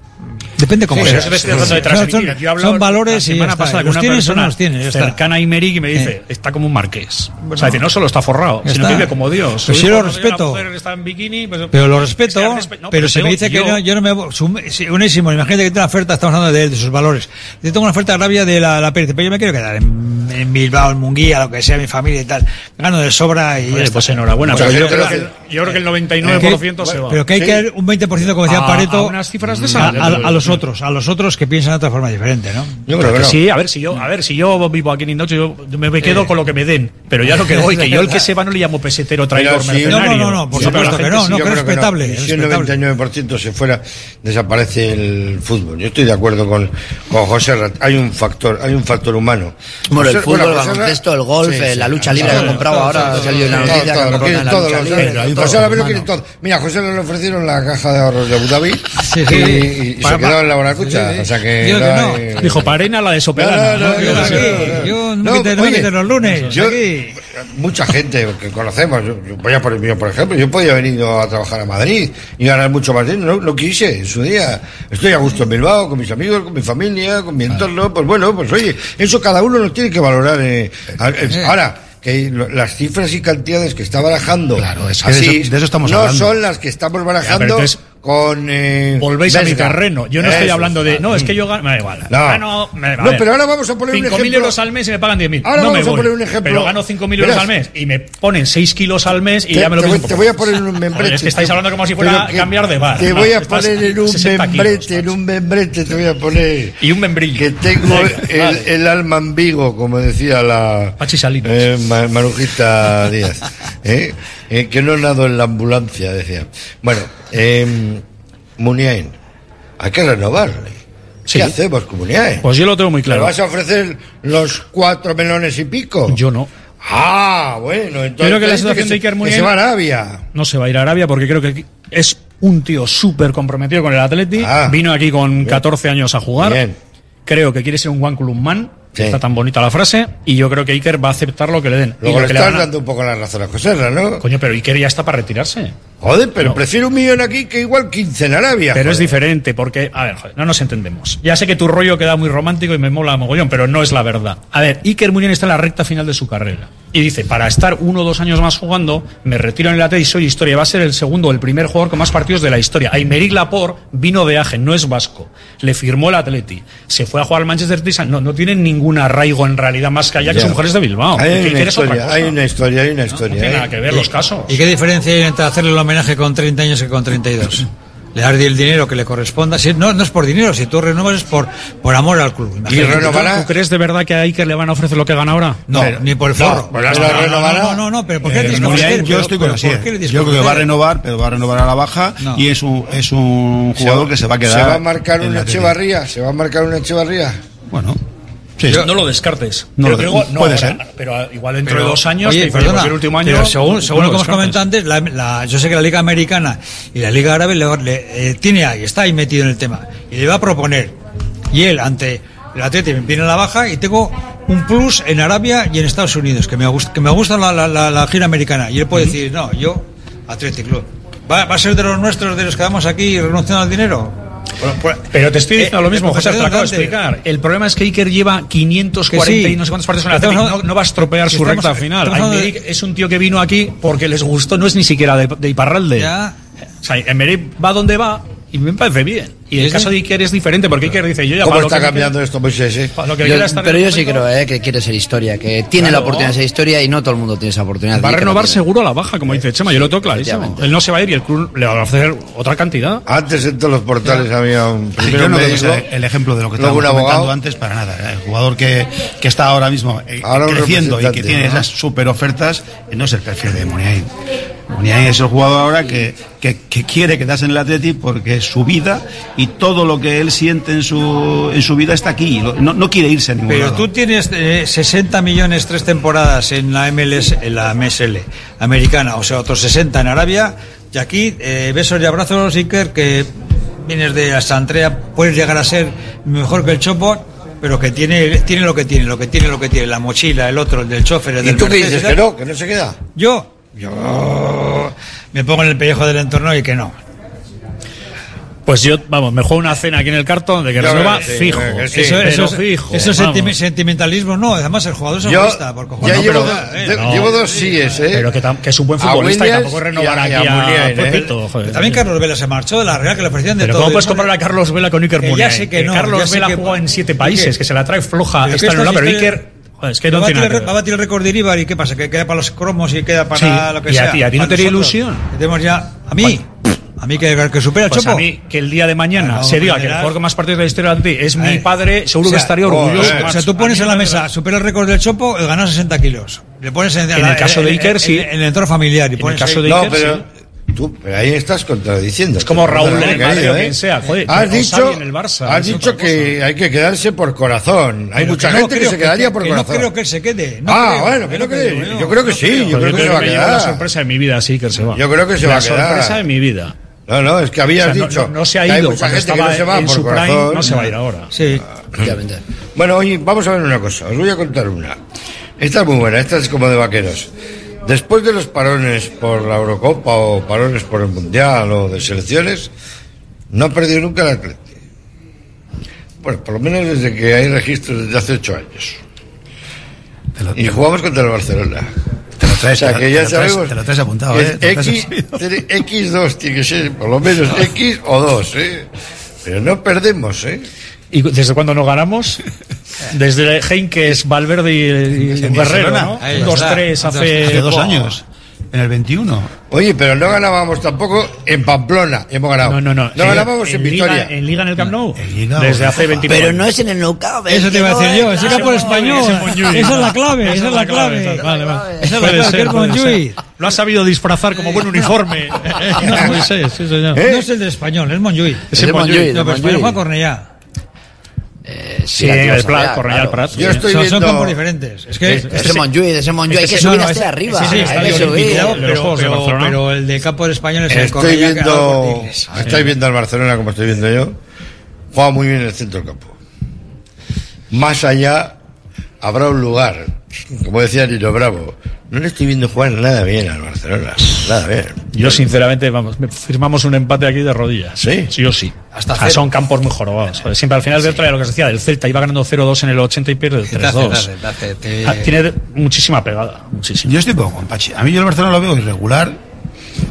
depende cómo Sí, sea. te estoy hablando de Son- transmitir. son- Yo hablo son valores la y semana está. pasada con los una tienes o no persona los tienes, cercana a Imeric y me dice, Eh. está como un marqués. o sea, dice, no solo está forrado, sino está. que vive como Dios. Pues yo lo respeto. bikini, pues- Pero lo respeto, O sea, respe- no, pero se me dice que yo- no, yo no me... Su, si, Unésimo, imagínate que tiene una oferta, estamos hablando de él, de sus valores. Yo tengo una oferta de Arabia de la, la Pérez, pero yo me quiero quedar en, en Bilbao, en Munguía, lo que sea, mi familia y tal. Gano de sobra y... Oye, pues enhorabuena, pero yo, yo creo que, el- yo creo que el 99% se va. Pero que hay que dar un 20%, como decía A- Pareto, a unas cifras de a, esas. a- a los otros, a los otros que piensan de otra forma diferente, ¿no? Yo Pero que sí, a ver si yo, a ver si yo vivo aquí en Indoche, yo me, me quedo con lo que me den, pero ya lo que doy, que yo el que se va no le llamo pesetero, traidor, sí, mercenario. no, no, no, por Sí, pero supuesto la que no, no, que es creo respetable, Y es si el respetable. 99% se fuera, desaparece el fútbol. Yo estoy de acuerdo con, con José Rat. Hay un factor, hay un factor humano. Bueno, el José- fútbol, el José Rat- baloncesto, el golf, Sí, eh, sí, la lucha libre que todo, han comprado todo, ahora, ha una todo, noticia todo, que. José ahora lo quieren todo. Mira, José le ofrecieron la caja de ahorros de Abu Dhabi la bonacucha. Sí. O sea que. No no. Dijo, Parena la de No, Yo no, te, los lunes. Mucha gente que conocemos, yo, por, ejemplo, yo podía haber ido a trabajar a Madrid y ganar mucho más dinero. No, quise en su día. Estoy a gusto en Bilbao, con mis amigos, con mi familia, con mi entorno. Pues bueno, pues oye, eso cada uno lo tiene que valorar. Eh. Eh. Ahora que las cifras y cantidades que está barajando de, eso, de, eso, no son las que estamos barajando con. Eh, Volvéis Vesga. a mi terreno. Yo no Eso estoy hablando de. No, es mm. que yo gano. Me da igual. Ah, no, gano, me, no pero ahora vamos a poner un ejemplo. 5.000 euros al mes y me pagan 10.000. Ahora no vamos me voy, a poner un ejemplo. Pero gano 5.000 euros al mes y me ponen 6 kilos al mes y te, ya me lo pido. Te, te voy a poner en un membrete. es que estáis hablando como si fuera que, cambiar de bar. Te voy a pues poner en un membrete, kilos, en un membrete te voy a poner. Y un membrillo. Que tengo el, el alma en Vigo, como decía la. Pachi Salinas. Eh, Marujita Díaz. ¿Eh? Eh, que no nado en la ambulancia, decía. Bueno, eh, Muniain, hay que renovarle. ¿Qué sí. hacemos, comunidades? Pues yo lo tengo muy claro. ¿Le vas a ofrecer los cuatro melones y pico? Yo no. Ah, bueno, entonces. Creo que la situación que de Iker Muniain. se va a Arabia. No se va a ir a Arabia porque creo que es un tío súper comprometido con el Atleti. Ah. Vino aquí con bien. 14 años a jugar. Bien. Creo que quiere ser un one club man Sí. Está tan bonita la frase y yo creo que Iker va a aceptar lo que le den. Luego y lo le estás le dando un poco las razones coserras, ¿no? Coño, pero Iker ya está para retirarse. Joder, pero no. prefiero un millón aquí que igual 15 en Arabia. Pero joder. es diferente, porque, a ver, joder, no nos entendemos. Ya sé que tu rollo queda muy romántico y me mola mogollón, pero no es la verdad. A ver, Iker Munión está en la recta final de su carrera. Y dice, para estar uno o dos años más jugando, me retiro en el AT y soy historia. Va a ser el segundo o el primer jugador con más partidos de la historia. Aymeric Laporte vino de Aje, no es vasco. Le firmó el Atleti. Se fue a jugar al Manchester City. No, no tiene ningún ningún arraigo en realidad más que allá, que son mujeres de Bilbao. Hay, una, historia, hay una historia, hay una historia. No, nada que ver los casos. ¿Y qué diferencia hay entre hacerle el homenaje con 30 años que con 32? le dar el dinero que le corresponda. Si, no, no es por dinero, si tú renovas es por, por amor al club. ¿Y renovará? ¿Tú crees de verdad que a que le van a ofrecer lo que gana ahora? No, ni por el forro. No, no. No, pero ¿por qué eh, Yo estoy con Yo creo que va a renovar, pero va a renovar a la baja y es un, es un jugador que se va a quedar. ¿Se va a marcar una Echevarría? ¿Se va a marcar una Echevarría? Bueno. No lo descartes. No lo no, puede ser. Pero igual dentro de dos años, oye, perdona, el último año. Según, según lo que hemos comentado antes, la, la, yo sé que la Liga Americana y la Liga Árabe le, le eh, tiene ahí, está ahí metido en el tema. Y le va a proponer. Y él, ante el Atleti, me viene la baja y tengo un plus en Arabia y en Estados Unidos, que me gusta, que me gusta la, la, gira americana. Y él puede decir, no, yo, Athletic Club. ¿Va, ¿Va, a ser de los nuestros, de los que damos aquí renunciando al dinero? Pero te estoy diciendo lo mismo, José, te lo acabo de explicar. El problema es que Iker lleva 540 sí, y no sé cuántas partes en la. No, va a estropear su recta final. Ay, de... Es un tío que vino aquí porque les gustó, no es ni siquiera de, de Iparralde. Ya. O sea, Emery va donde va y me parece bien. Y en el caso de Iker es diferente, porque Iker dice, yo ya... ¿Cómo está cambiando esto, pues, pero yo sí creo eh, que quiere ser historia, que tiene la oportunidad de ser historia y no todo el mundo tiene esa oportunidad. Va a renovar seguro a la baja, como dice Chema, yo lo tengo clarísimo. Él no se va a ir y el club le va a ofrecer otra cantidad. Antes en todos los portales había un... Yo no médico, el ejemplo de lo que estaba comentando antes para nada. El jugador que, que está ahora mismo eh, creciendo y que tiene esas super ofertas eh, no es el perfil de Moniain. Unai es el jugador ahora que, que, que, quiere quedarse en el Atleti porque es su vida y todo lo que él siente en su, en su vida está aquí. No, no quiere irse a ningún Pero lado. tú tienes eh, 60 millones tres temporadas en la MLS, en la MSL americana, o sea, otros 60 en Arabia. Y aquí, eh, besos y abrazos, Iker, que vienes de Santrea, puedes llegar a ser mejor que el Chopo, pero que tiene, tiene lo que tiene, lo que tiene, lo que tiene, la mochila, el otro, el del chofer, el ¿Y del tú qué dices ¿eh? que no, que no se queda? Yo, yo me pongo en el pellejo del entorno y que no. Pues yo, vamos, me juego una cena aquí en el cartón de que resuelva sí, fijo. Que sí, eso, es, fijo. Eso es senti sentimentalismo, no. Además, el jugador se molesta por cojones. No, llevo, eh, no, llevo, dos síes, ¿eh? Pero que, que, es un buen futbolista y tampoco renovar y a, aquí a, a, a Pepito. Eh. También Carlos Vela se marchó de la Real, que le ofrecían de pero todo. ¿Cómo puedes comparar a Carlos Vela con Iker Muniain? Ya sé que, no, Carlos Vela jugó en siete países, que, se la trae floja. Esta no, pero Iker es que no va, tiene a tirar, va, a tirar el récord de Iribar y qué pasa, que queda para los cromos y queda para sí, lo que y sea. A ti, a ti no te haría ilusión. Tenemos ya. A mí. Bueno. A mí que, que supera pues Chopo. A mí que el día de mañana ah, se diga que el jugador más partidos de la historia de ti es mi eh. padre, seguro o sea, que estaría orgulloso. Pues o sea, tú pones en la mesa, supera el récord del Chopo, el ganar 60 kilos. Le pones en, en la, el caso de Iker, sí. En, el entorno familiar. Y en pones el caso de Iker, no, pero, sí. Tú, ahí estás contradiciendo. Es como Raúl del Madrid, ¿eh? quien sea. Joder, has dicho, en el Barça, has dicho que cosa. hay que quedarse por corazón. Hay Pero mucha que no gente que se quedaría que, por que corazón. No creo que se quede. No ah, creo, bueno, que no creo, Yo creo que sí. Yo creo que se va a quedar. la sorpresa de mi vida, sí, que se va. Yo creo que se va a quedar. La sorpresa de mi vida. No, no, es que habías o sea, dicho. No, no, se ha ido. Hay mucha gente que no se va por corazón. No se va a ir ahora. Sí, obviamente. Bueno, hoy vamos a ver una cosa. Os voy a contar una. Esta es muy buena. Esta es como de vaqueros. Después de los parones por la Eurocopa o parones por el Mundial o de selecciones, no ha perdido nunca el Atleti. Bueno, por lo menos desde que hay registros desde hace ocho años. Y jugamos contra el Barcelona. Te lo traes, o sea que te ya lo traes- sabemos. te lo traes apuntado, ¿eh? X, tiene- X2 tiene que ser, por lo menos X o 2, ¿eh? Pero no perdemos, ¿eh? ¿Y desde cuándo no ganamos? Desde Heinkes, Valverde y, y En Guerrero. ¿no? Ahí Un está. 2-3 hace... Hace dos años. En el 21. Oye, pero no ganábamos tampoco en Pamplona. Hemos ganado. No, no, no. No ganábamos en, Liga- Vitoria. en Liga en el Camp Nou. Liga, Desde hace 29 Pero no es en el Nou Camp, Eso te iba a decir yo, ese campo el español. Esa es la clave, esa es la clave. Vale, vale. Esa es la clave, es ser. Lo ha sabido disfrazar como buen uniforme. Moisés, sí, señor. No es el de español, es Montjuic. Es el Montjuic, No, pero español Montjuic. juega Cornellá. Sí, el Prat, Cornellà, el Prat. Yo estoy son, viendo... son campos diferentes. Es que Es el Montjuic, es el Montjuic, hay que subir no, hasta ese- arriba. ese es el hay que subir. pero, pero- Barcelona. pero el de campo del español es el Estoy dado viendo... Estoy viendo al Barcelona como estoy viendo yo. Juega muy bien en el centro del campo. Más allá habrá un lugar, como decía Nino Bravo. No le estoy viendo jugar nada bien al Barcelona. Nada bien. Yo, sinceramente, vamos, me- firmamos un empate aquí de rodillas. ¿Sí? Sí o sí. Hasta Ah, son campos muy jorobados. Joder, Siempre al final del trae lo que se decía del Celta, iba ganando 0-2 en el 80 y pierde el Te hace, 3-2. te hace, te hace, Ah, te- Tiene muchísima pegada, muchísima. Yo estoy poco con Pachi. A mí yo el Barcelona lo veo irregular.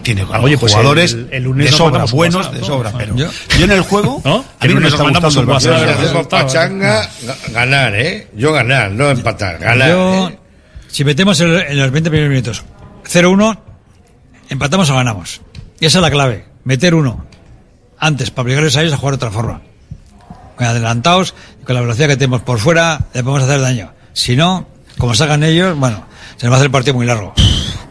Tiene Oye, pues jugadores el- el lunes de sobra, buenos WhatsApp, de ¿no? sobra. Pero Yo- yo, en el juego, ¿No? a mí El no me lunes está gustando el. Barcelona. Hacemos pachanga, ga- ganar, ¿eh? Yo ganar, no empatar. Ganar. Yo, ¿eh? Si metemos el- en los 20 primeros minutos 0-1, empatamos o ganamos. Y esa es la clave, meter uno antes para obligarles a ellos a jugar de otra forma. Con adelantados y con la velocidad que tenemos por fuera, le podemos hacer daño. Si no, como salgan ellos, bueno, se nos va a hacer el partido muy largo.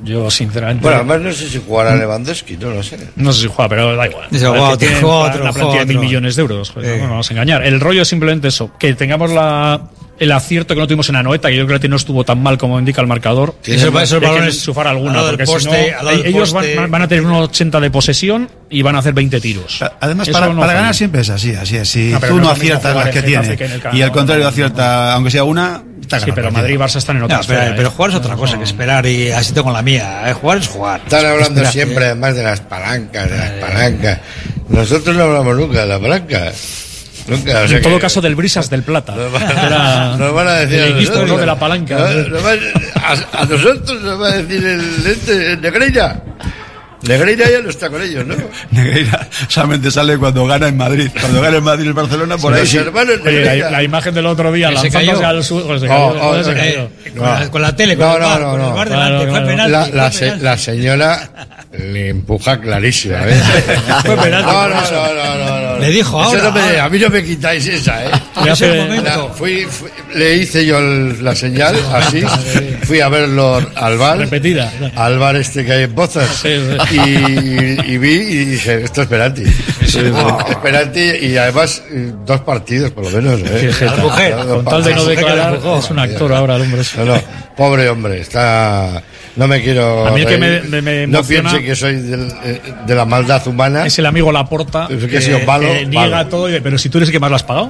Yo, sinceramente. Bueno, además no sé si jugará Lewandowski, no lo sé. No sé si juega, pero da igual. Dice, otro, otro, juega plantilla de mil millones de euros. Joder, Eh. No nos vamos a engañar. El rollo es simplemente eso, que tengamos la, el acierto que no tuvimos en Anoeta, que yo creo que no estuvo tan mal como indica el marcador. Esos- esos Hay que balones enchufar al alguna, porque si poste, no, lado del ellos van, van a tener unos 80 de posesión y van a hacer 20 tiros. Además, Eso para, no para ganar siempre es así, así es. Si No, tú no no aciertas las que en Getafe tiene que en el Camp y al contrario acierta, aunque sea una, está Sí, pero Madrid y. Barça están en otra No, pero, esfera, pero ¿eh? jugar es otra cosa que esperar y así tengo la mía. ¿eh? Jugar es jugar. Están hablando Espera, siempre eh. además de las palancas, de las palancas. Nosotros no hablamos nunca de la palanca. Nunca. o sea En todo que- caso, del Brisas del Plata. Nos van, Era nos van a decir el a equipo, nosotros. ¿no? de la palanca. No, nos van- a, a nosotros nos va a decir el, este, el Negreira. Negreira ya no está con ellos, ¿no? Negreira solamente sale cuando gana en Madrid. Cuando gana en Madrid el Barcelona, por ahí Los sí. hermanos Oye, la, la imagen del otro día lanzándose cayó. al sur. pues se Oh, cayó, oh, se eh. Con, la, con la tele, con No, el no, bar, no, con no. el bar Claro, delante, fue claro. penalti. La, fue la, se- penalti. la señora le empuja clarísima. ¿eh? Fue penalti, No, no, no, no, Le dijo ahora, no me- a mí no me quitáis esa, ¿eh? La- fui, fui- le hice yo el- la señal así, fui a verlo al bar, Repetida. al bar este que hay en sí. y, y vi y dije, esto es penalti. Es penalti y además eh, dos partidos por lo menos. ¿eh? Qué mujer, Con tal de no declarar, es un actor ahora el hombre. No, no, pobre hombre, está... No me quiero... A mí el que me- me- me no piense que soy del- eh, de la maldad humana. Es el amigo Laporta Es que ha sido malo, que niega todo, y- pero si tú eres el que más lo has pagado.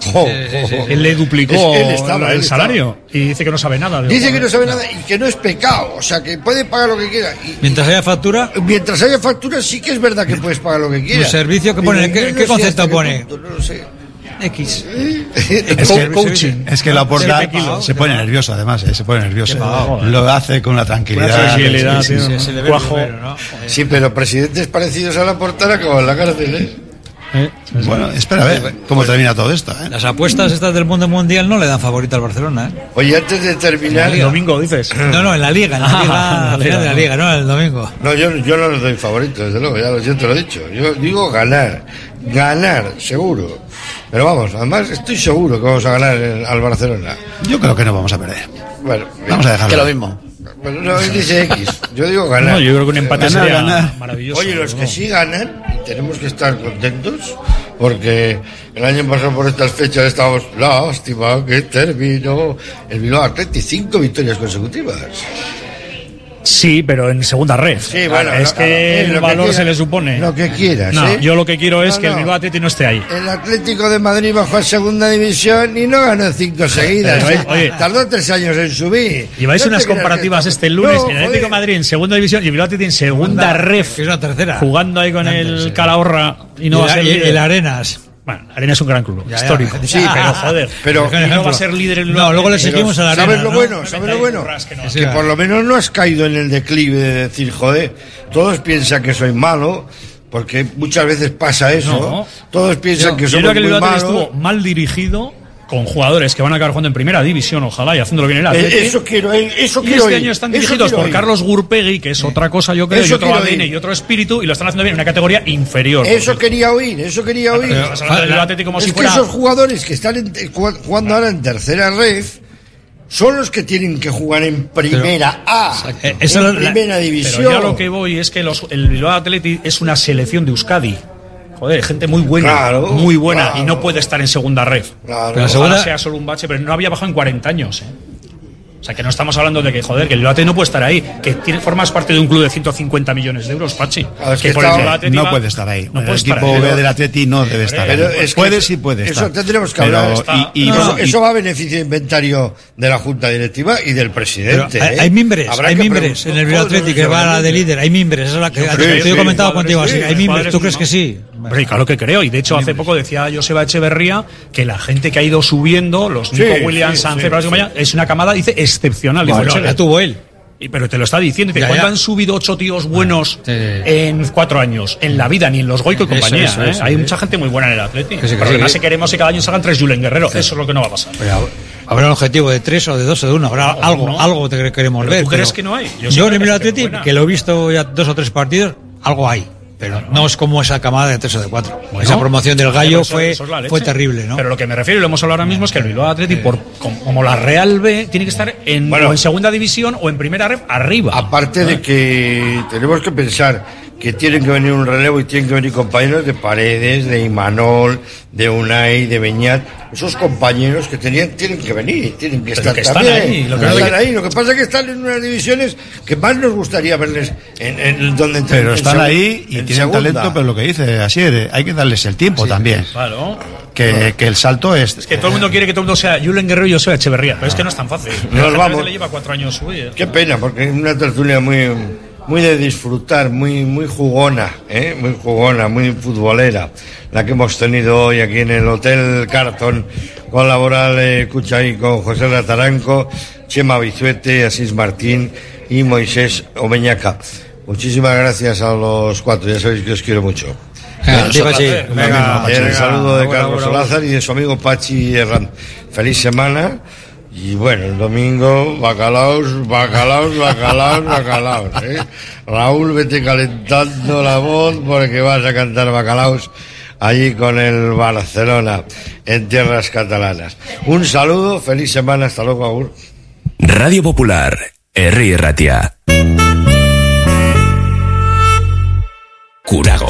Él le duplicó Es que él estaba, el él salario y dice que no sabe nada. Digo, Dice que no sabe nada y que no es pecado, o sea, que puede pagar lo que quiera. Y, Mientras haya factura, mientras haya factura, sí que es verdad que puedes pagar lo que quieras. ¿Tu servicio qué pone? ¿Qué- concepto pone? punto, no lo sé. X. Es que, coaching. es que la porta se pone nervioso, además, eh, se pone nervioso. pagado. Lo hace con una tranquilidad. Una Sí, sí, tío. sí. Se le ve Cuajo. primero, ¿no? Sí, pero presidentes parecidos a la portara como en la cárcel, ¿eh? Eh, Bueno, espera a ver cómo termina todo esto. ¿eh? Las apuestas estas del mundo mundial no le dan favorito al Barcelona, ¿eh? Oye, antes de terminar... El domingo dices. No, no, en la liga, en la Ah, liga, final de la liga. liga, no, el domingo. No, yo, yo no les doy favorito, desde luego, ya lo siento, lo he dicho. Yo digo ganar, ganar, seguro. Pero vamos, además estoy seguro que vamos a ganar el- al Barcelona. Yo creo que no vamos a perder. Bueno, Vamos a dejarlo. Que lo mismo. Pero no, dice X, yo digo ganar. No, yo creo que un empate Ganar, sería ganar. maravilloso. Oye, los ¿no? que sí ganan, tenemos que estar contentos, porque el año pasado por estas fechas estábamos, lástima que terminó el Bilbao Athletic, cinco victorias consecutivas. Sí, pero en segunda red. Sí, bueno, es no, que el lo que valor quieras, se le supone. lo que quieras, No, ¿eh? yo lo que quiero es que el. Bilbao Athletic no esté ahí. El Atlético de Madrid bajó a segunda división y no ganó cinco seguidas. Pero, ¿eh? oye, Tardó tres años en subir. Lleváis unas comparativas que- este lunes, el Atlético de Madrid en segunda división y el Bilbao Athletic en segunda ref. Que es la tercera. Jugando ahí con el Calahorra y no va a ser el Arenas. Bueno, Arena es un gran club, Ya, ya. histórico. Sí, pero joder. Pero- y no va a ser líder en No, luego le Pero, seguimos a la ¿Sabes Arena, lo ¿no? bueno? ¿Sabes lo bueno? que Que por lo menos no has caído en el declive de decir, joder, todos piensan que soy malo, porque muchas veces pasa eso. No. Todos piensan Yo- que yo somos creo que el muy malos. estuvo mal dirigido con jugadores que van a acabar jugando en primera división, ojalá, y haciéndolo bien el Eh, Athletic. eso quiero, eso y quiero este ir, año están dirigidos por ir. Carlos Gurpegui, que es otra cosa, yo creo, Eso y otro ADN ir. y otro espíritu, y lo están haciendo bien en una categoría inferior. Eso quería oír, eso quería oír. pero Bilbao Athletic como es si que fuera- esos jugadores que están en- jugando ahora en tercera red son los que tienen que jugar en primera A, Eh, en es la- primera división. Pero ya lo que voy es que los- el Bilbao Athletic es una selección de Euskadi. Joder, gente muy buena, Claro, muy buena, claro. y no puede estar en segunda red. Claro. Segunda segunda- sea solo un bache, pero no había bajado en 40 años. ¿eh? O sea, que no estamos hablando de que, joder, que el Athletic no puede estar ahí, que tiene, formas parte de un club de 150 millones de euros, Pachi. Claro, es que que por el está- Bilbao Athletic no va- puede estar ahí. No el puede estar equipo ahí. B del Atleti no debe estar Pero ahí. es que puede, eso- sí puede Eso estar. tendremos que Pero- hablar. y- y- eso, y- eso va a beneficio de inventario de la Junta Directiva y del presidente. hay, ¿eh? hay mimbres, Habrá hay mimbres en el Bilbao preguntar- Athletic que va a la de líder, hay mimbres, esa es la que Yo te creo, yo sí, he comentado contigo así, hay mimbres, ¿tú crees que sí? Hombre, claro que creo. Y de hecho, hace poco decía Joseba Echeverría que la gente que ha ido subiendo, los Nico Williams, Sánchez, es una camada, dice, excepcional. Bueno, Echeverría. la tuvo él. Y, pero te lo está diciendo. Ya, ¿cuándo han subido ocho tíos buenos en cuatro años? En la vida, ni en los Goico y Eso, compañía. eso, ¿eh? eso, Hay sí. mucha gente muy buena en el Atlético. Sí, Pero sí, además si queremos que cada año salgan tres Julen Guerrero. Eso es lo que no va a pasar. Habrá un objetivo de tres o de dos o de uno, habrá No, algo, no. algo que queremos Pero ver. ¿tú crees pero que no hay? Yo Yo, sí en el buena. que lo he visto ya dos o tres partidos, algo hay. Pero no es como esa camada de tres o de cuatro. Esa promoción del gallo Eso- fue, eso es fue terrible, ¿no? Pero lo que me refiero, y lo hemos hablado ahora mismo, es que el Bilbao Athletic, por, como, como la Real B, tiene que estar en, Bueno. o en segunda división o en primera red arriba. Aparte de que tenemos que pensar que tienen que venir un relevo y tienen que venir compañeros de Paredes, de Imanol, de Unai, de Beñat, esos compañeros que tenían tienen que venir, tienen que Pero estar que están también. ahí, lo que están no hay que- ahí. Lo que pasa es que están en unas divisiones que más nos gustaría verles en, en donde Pero están ahí y en tienen segunda. talento, pero lo que dice Asier, hay que darles el tiempo también. Claro. Que, que el salto es... Es que todo el mundo quiere que todo el mundo sea Julen Guerrero y yo sea Echeverría, pero es que no es tan fácil. Nos vamos. le lleva cuatro años subir. Qué pena, porque es una tertulia muy, muy de disfrutar, muy, muy jugona, ¿eh? muy jugona, muy futbolera, la que hemos tenido hoy aquí en el Hotel Carton con Laboral eh, Cuchaí, con José Rataranco, Chema Bizuete, Asís Martín y Moisés Omeñaca. Muchísimas gracias a los cuatro, ya sabéis que os quiero mucho. Pachi. Venga, el saludo de Carlos. Solázar y de su amigo Pachi Herrán. Feliz semana. Y bueno, el domingo, bacalaos, bacalaos, bacalaos, bacalaos. ¿eh? Raúl, vete calentando la voz porque vas a cantar bacalaos allí con el Barcelona en tierras catalanas. Un saludo, feliz semana, hasta luego, Agur. Radio Popular, Herri Ratia. Curago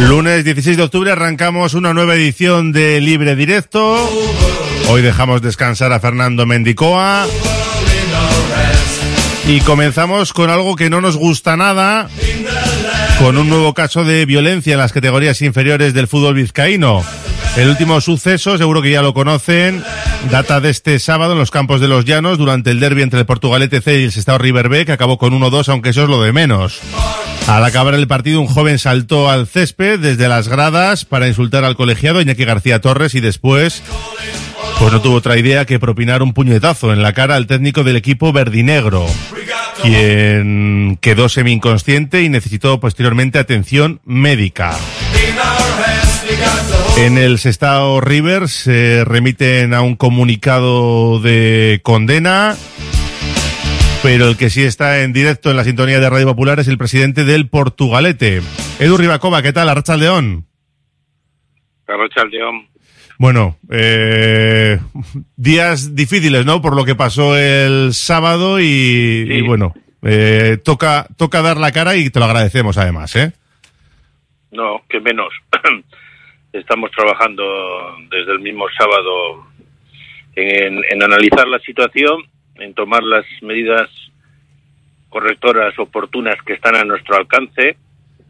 Lunes 16 de octubre arrancamos una nueva edición de Libre Directo. Hoy dejamos descansar a Fernando Mendicoa. Y comenzamos con algo que no nos gusta nada, con un nuevo caso de violencia en las categorías inferiores del fútbol vizcaíno. El último suceso, seguro que ya lo conocen, data de este sábado en los campos de los Llanos durante el derby entre el Portugalete C y el Sestao River B, que acabó con 1-2, aunque eso es lo de menos. Al acabar el partido, un joven saltó al césped desde las gradas para insultar al colegiado Iñaki García Torres y después, pues no tuvo otra idea que propinar un puñetazo en la cara al técnico del equipo verdinegro, quien quedó semi-inconsciente y necesitó posteriormente atención médica. En el Sestao River se remiten a un comunicado de condena, pero el que sí está en directo en la sintonía de Radio Popular es el presidente del Portugalete. Edu Ribacova, ¿qué tal? Arracha León. Arracha León. Bueno, eh, días difíciles, ¿no? Por lo que pasó el sábado y, y bueno, eh, toca, toca dar la cara y te lo agradecemos además, ¿eh? No, que menos. Estamos trabajando desde el mismo sábado en, en analizar la situación, en tomar las medidas correctoras oportunas que están a nuestro alcance.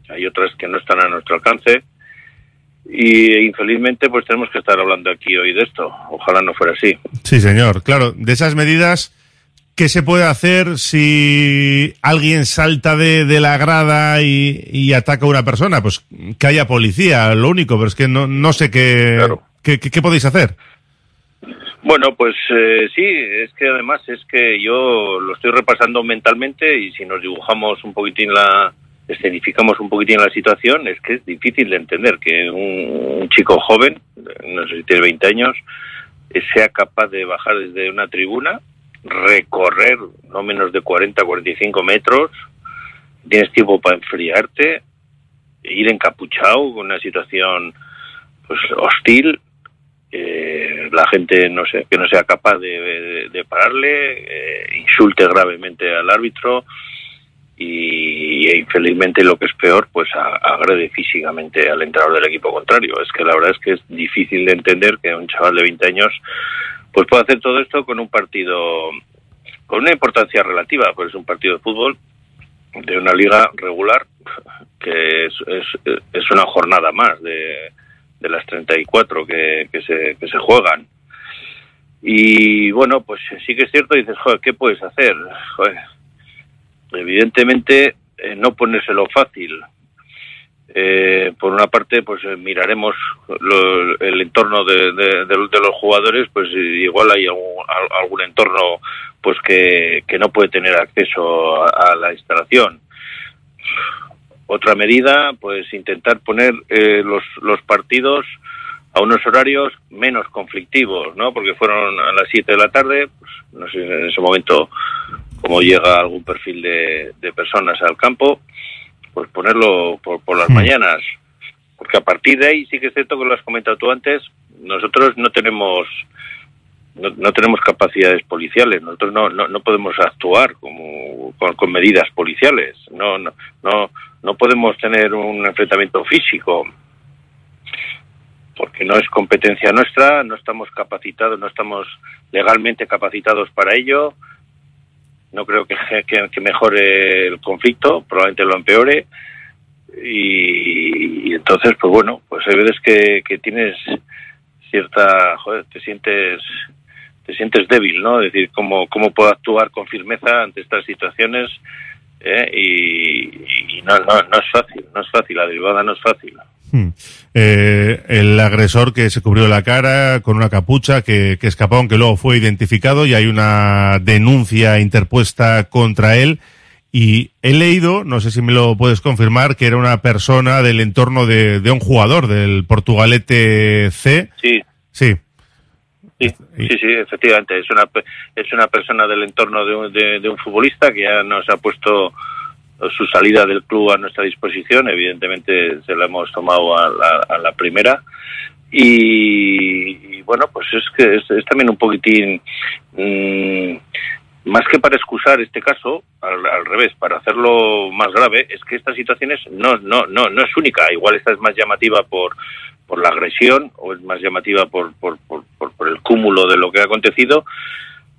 Hay otras que no están a nuestro alcance. Y infelizmente pues tenemos que estar hablando aquí hoy de esto. Ojalá no fuera así. Sí, señor. Claro, de esas medidas, ¿qué se puede hacer si alguien salta de, de la grada y, y, ataca a una persona? Pues que haya policía, lo único, pero es que no, no sé qué, Claro. qué, qué- qué podéis hacer. Bueno, pues eh, sí, es que además es que yo lo estoy repasando mentalmente y si nos dibujamos un poquitín la, escenificamos un poquitín la situación, es que es difícil de entender que un, chico joven, no sé si tiene 20 años, eh, sea capaz de bajar desde una tribuna, recorrer no menos de 40, 45 metros, tienes tiempo para enfriarte, ir encapuchado con una situación pues hostil eh, la gente no sé que no sea capaz de, pararle eh, insulte gravemente al árbitro y, e infelizmente lo que es peor pues a- agrede físicamente al entrenador del equipo contrario. Es que la verdad es que es difícil de entender que un chaval de 20 años pues pueda hacer todo esto con un partido con una importancia relativa pues es un partido de fútbol de una liga regular que es, es una jornada más de, de las 34 que, que, se, que se juegan. Y bueno, pues sí que es cierto, dices, joder, ¿qué puedes hacer? Evidentemente, eh, no ponérselo fácil. Eh, por una parte, pues eh, miraremos lo- el entorno de, de- los jugadores, pues igual hay algún, al- algún entorno pues que, que no puede tener acceso a la instalación. Otra medida, pues intentar poner eh, los, los partidos a unos horarios menos conflictivos, ¿no? Porque fueron a las 7 de la tarde, pues no sé en ese momento cómo llega algún perfil de, de personas al campo, pues ponerlo por, por las mañanas. Porque a partir de ahí sí que es cierto que lo has comentado tú antes, nosotros no tenemos no, no tenemos capacidades policiales, nosotros no, no, no podemos actuar como, con, con medidas policiales, no, no, no, no podemos tener un enfrentamiento físico, porque no es competencia nuestra, no estamos capacitados, no estamos legalmente capacitados para ello, no creo que, que, mejore el conflicto, probablemente lo empeore, y, y entonces, pues bueno, pues hay veces que, que tienes cierta, joder, te sientes te sientes débil, ¿no? Es decir, cómo, cómo puedo actuar con firmeza ante estas situaciones ¿eh? y, y no, no, no es fácil, no es fácil, la derivada no es fácil. Hmm. Eh, el agresor que se cubrió la cara con una capucha que, que escapó, aunque luego fue identificado y hay una denuncia interpuesta contra él. Y he leído, no sé si me lo puedes confirmar, que era una persona del entorno de, de un jugador del Portugalete C. Sí, Sí. Sí, sí, sí, efectivamente, es una, es una persona del entorno de un, de, de un futbolista que ya nos ha puesto su salida del club a nuestra disposición, evidentemente se la hemos tomado a la, a la primera. Y, y bueno, pues es que es, es también un poquitín mm, más que para excusar este caso, al, al revés, para hacerlo más grave, es que esta situación es, no, no, no, no es única. Igual esta es más llamativa por, por la agresión o es más llamativa por, por, por, por, el cúmulo de lo que ha acontecido,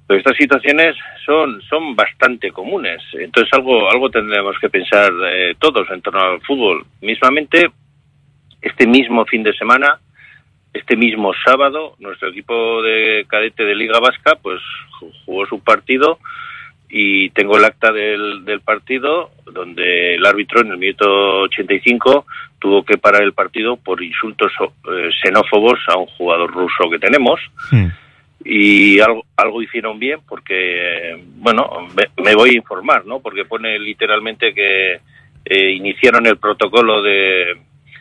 pero estas situaciones son, son bastante comunes. Entonces algo, algo tendremos que pensar eh, todos en torno al fútbol. Mismamente, este mismo fin de semana, este mismo sábado, nuestro equipo de cadete de Liga Vasca, pues ju- jugó su partido y tengo el acta del, del partido donde el árbitro en el minuto 85 tuvo que parar el partido por insultos eh, xenófobos a un jugador ruso que tenemos y algo, algo hicieron bien porque, bueno, me, me voy a informar, ¿no? Porque pone literalmente que eh, iniciaron el protocolo de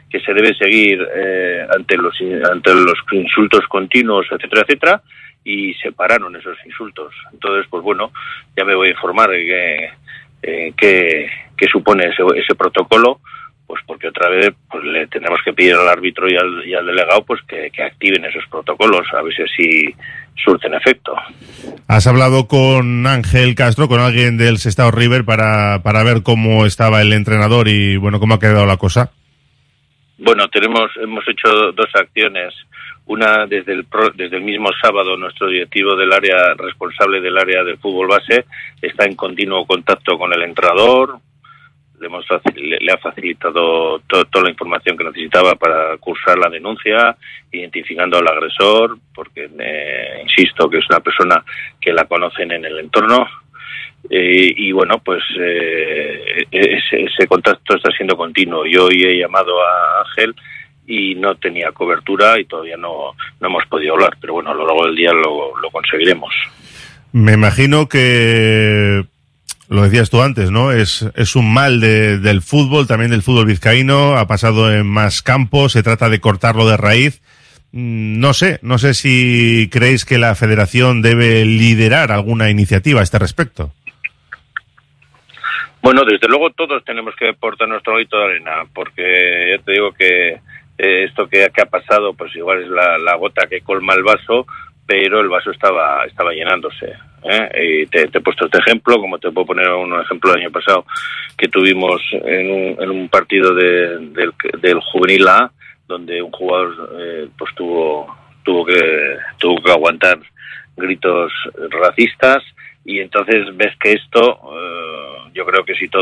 que se debe seguir eh, ante los ante los insultos continuos, etcétera, etcétera, y separaron esos insultos. Entonces, pues bueno, ya me voy a informar que, eh, qué, qué supone ese, ese protocolo, pues porque otra vez pues le tenemos que pedir al árbitro y al, y al delegado pues que, que activen esos protocolos, a ver si así surten efecto. Has hablado con Ángel Castro, con alguien del Sestao River, para, para ver cómo estaba el entrenador y, bueno, cómo ha quedado la cosa. Bueno, tenemos, hemos hecho dos acciones. Una desde el, pro- desde el mismo sábado, nuestro directivo del área, responsable del área del fútbol base, está en continuo contacto con el entrenador. Le, ha facilitado to- toda la información que necesitaba para cursar la denuncia, identificando al agresor, porque eh, insisto que es una persona que la conocen en el entorno. Eh, y bueno, pues eh, ese, ese contacto está siendo continuo. Yo hoy he llamado a Ángel y no tenía cobertura y todavía no, no hemos podido hablar, pero bueno, a lo largo del día lo, lo conseguiremos. Me imagino que, lo decías tú antes, ¿no? Es, es un mal de- del fútbol, también del fútbol vizcaíno, ha pasado en más campos, se trata de cortarlo de raíz. Mm, No sé, no sé si creéis que la federación debe liderar alguna iniciativa a este respecto. Bueno, desde luego todos tenemos que aportar nuestro granito de arena, porque ya te digo que eh, esto que, que ha pasado, pues igual es la gota que colma el vaso, pero el vaso estaba estaba llenándose. ¿eh? Y te, he puesto este ejemplo, como te puedo poner un ejemplo del año pasado que tuvimos en un, en un partido de- del, del juvenil A, donde un jugador eh, pues tuvo tuvo que tuvo que aguantar gritos racistas y entonces ves que esto eh, yo creo que si todos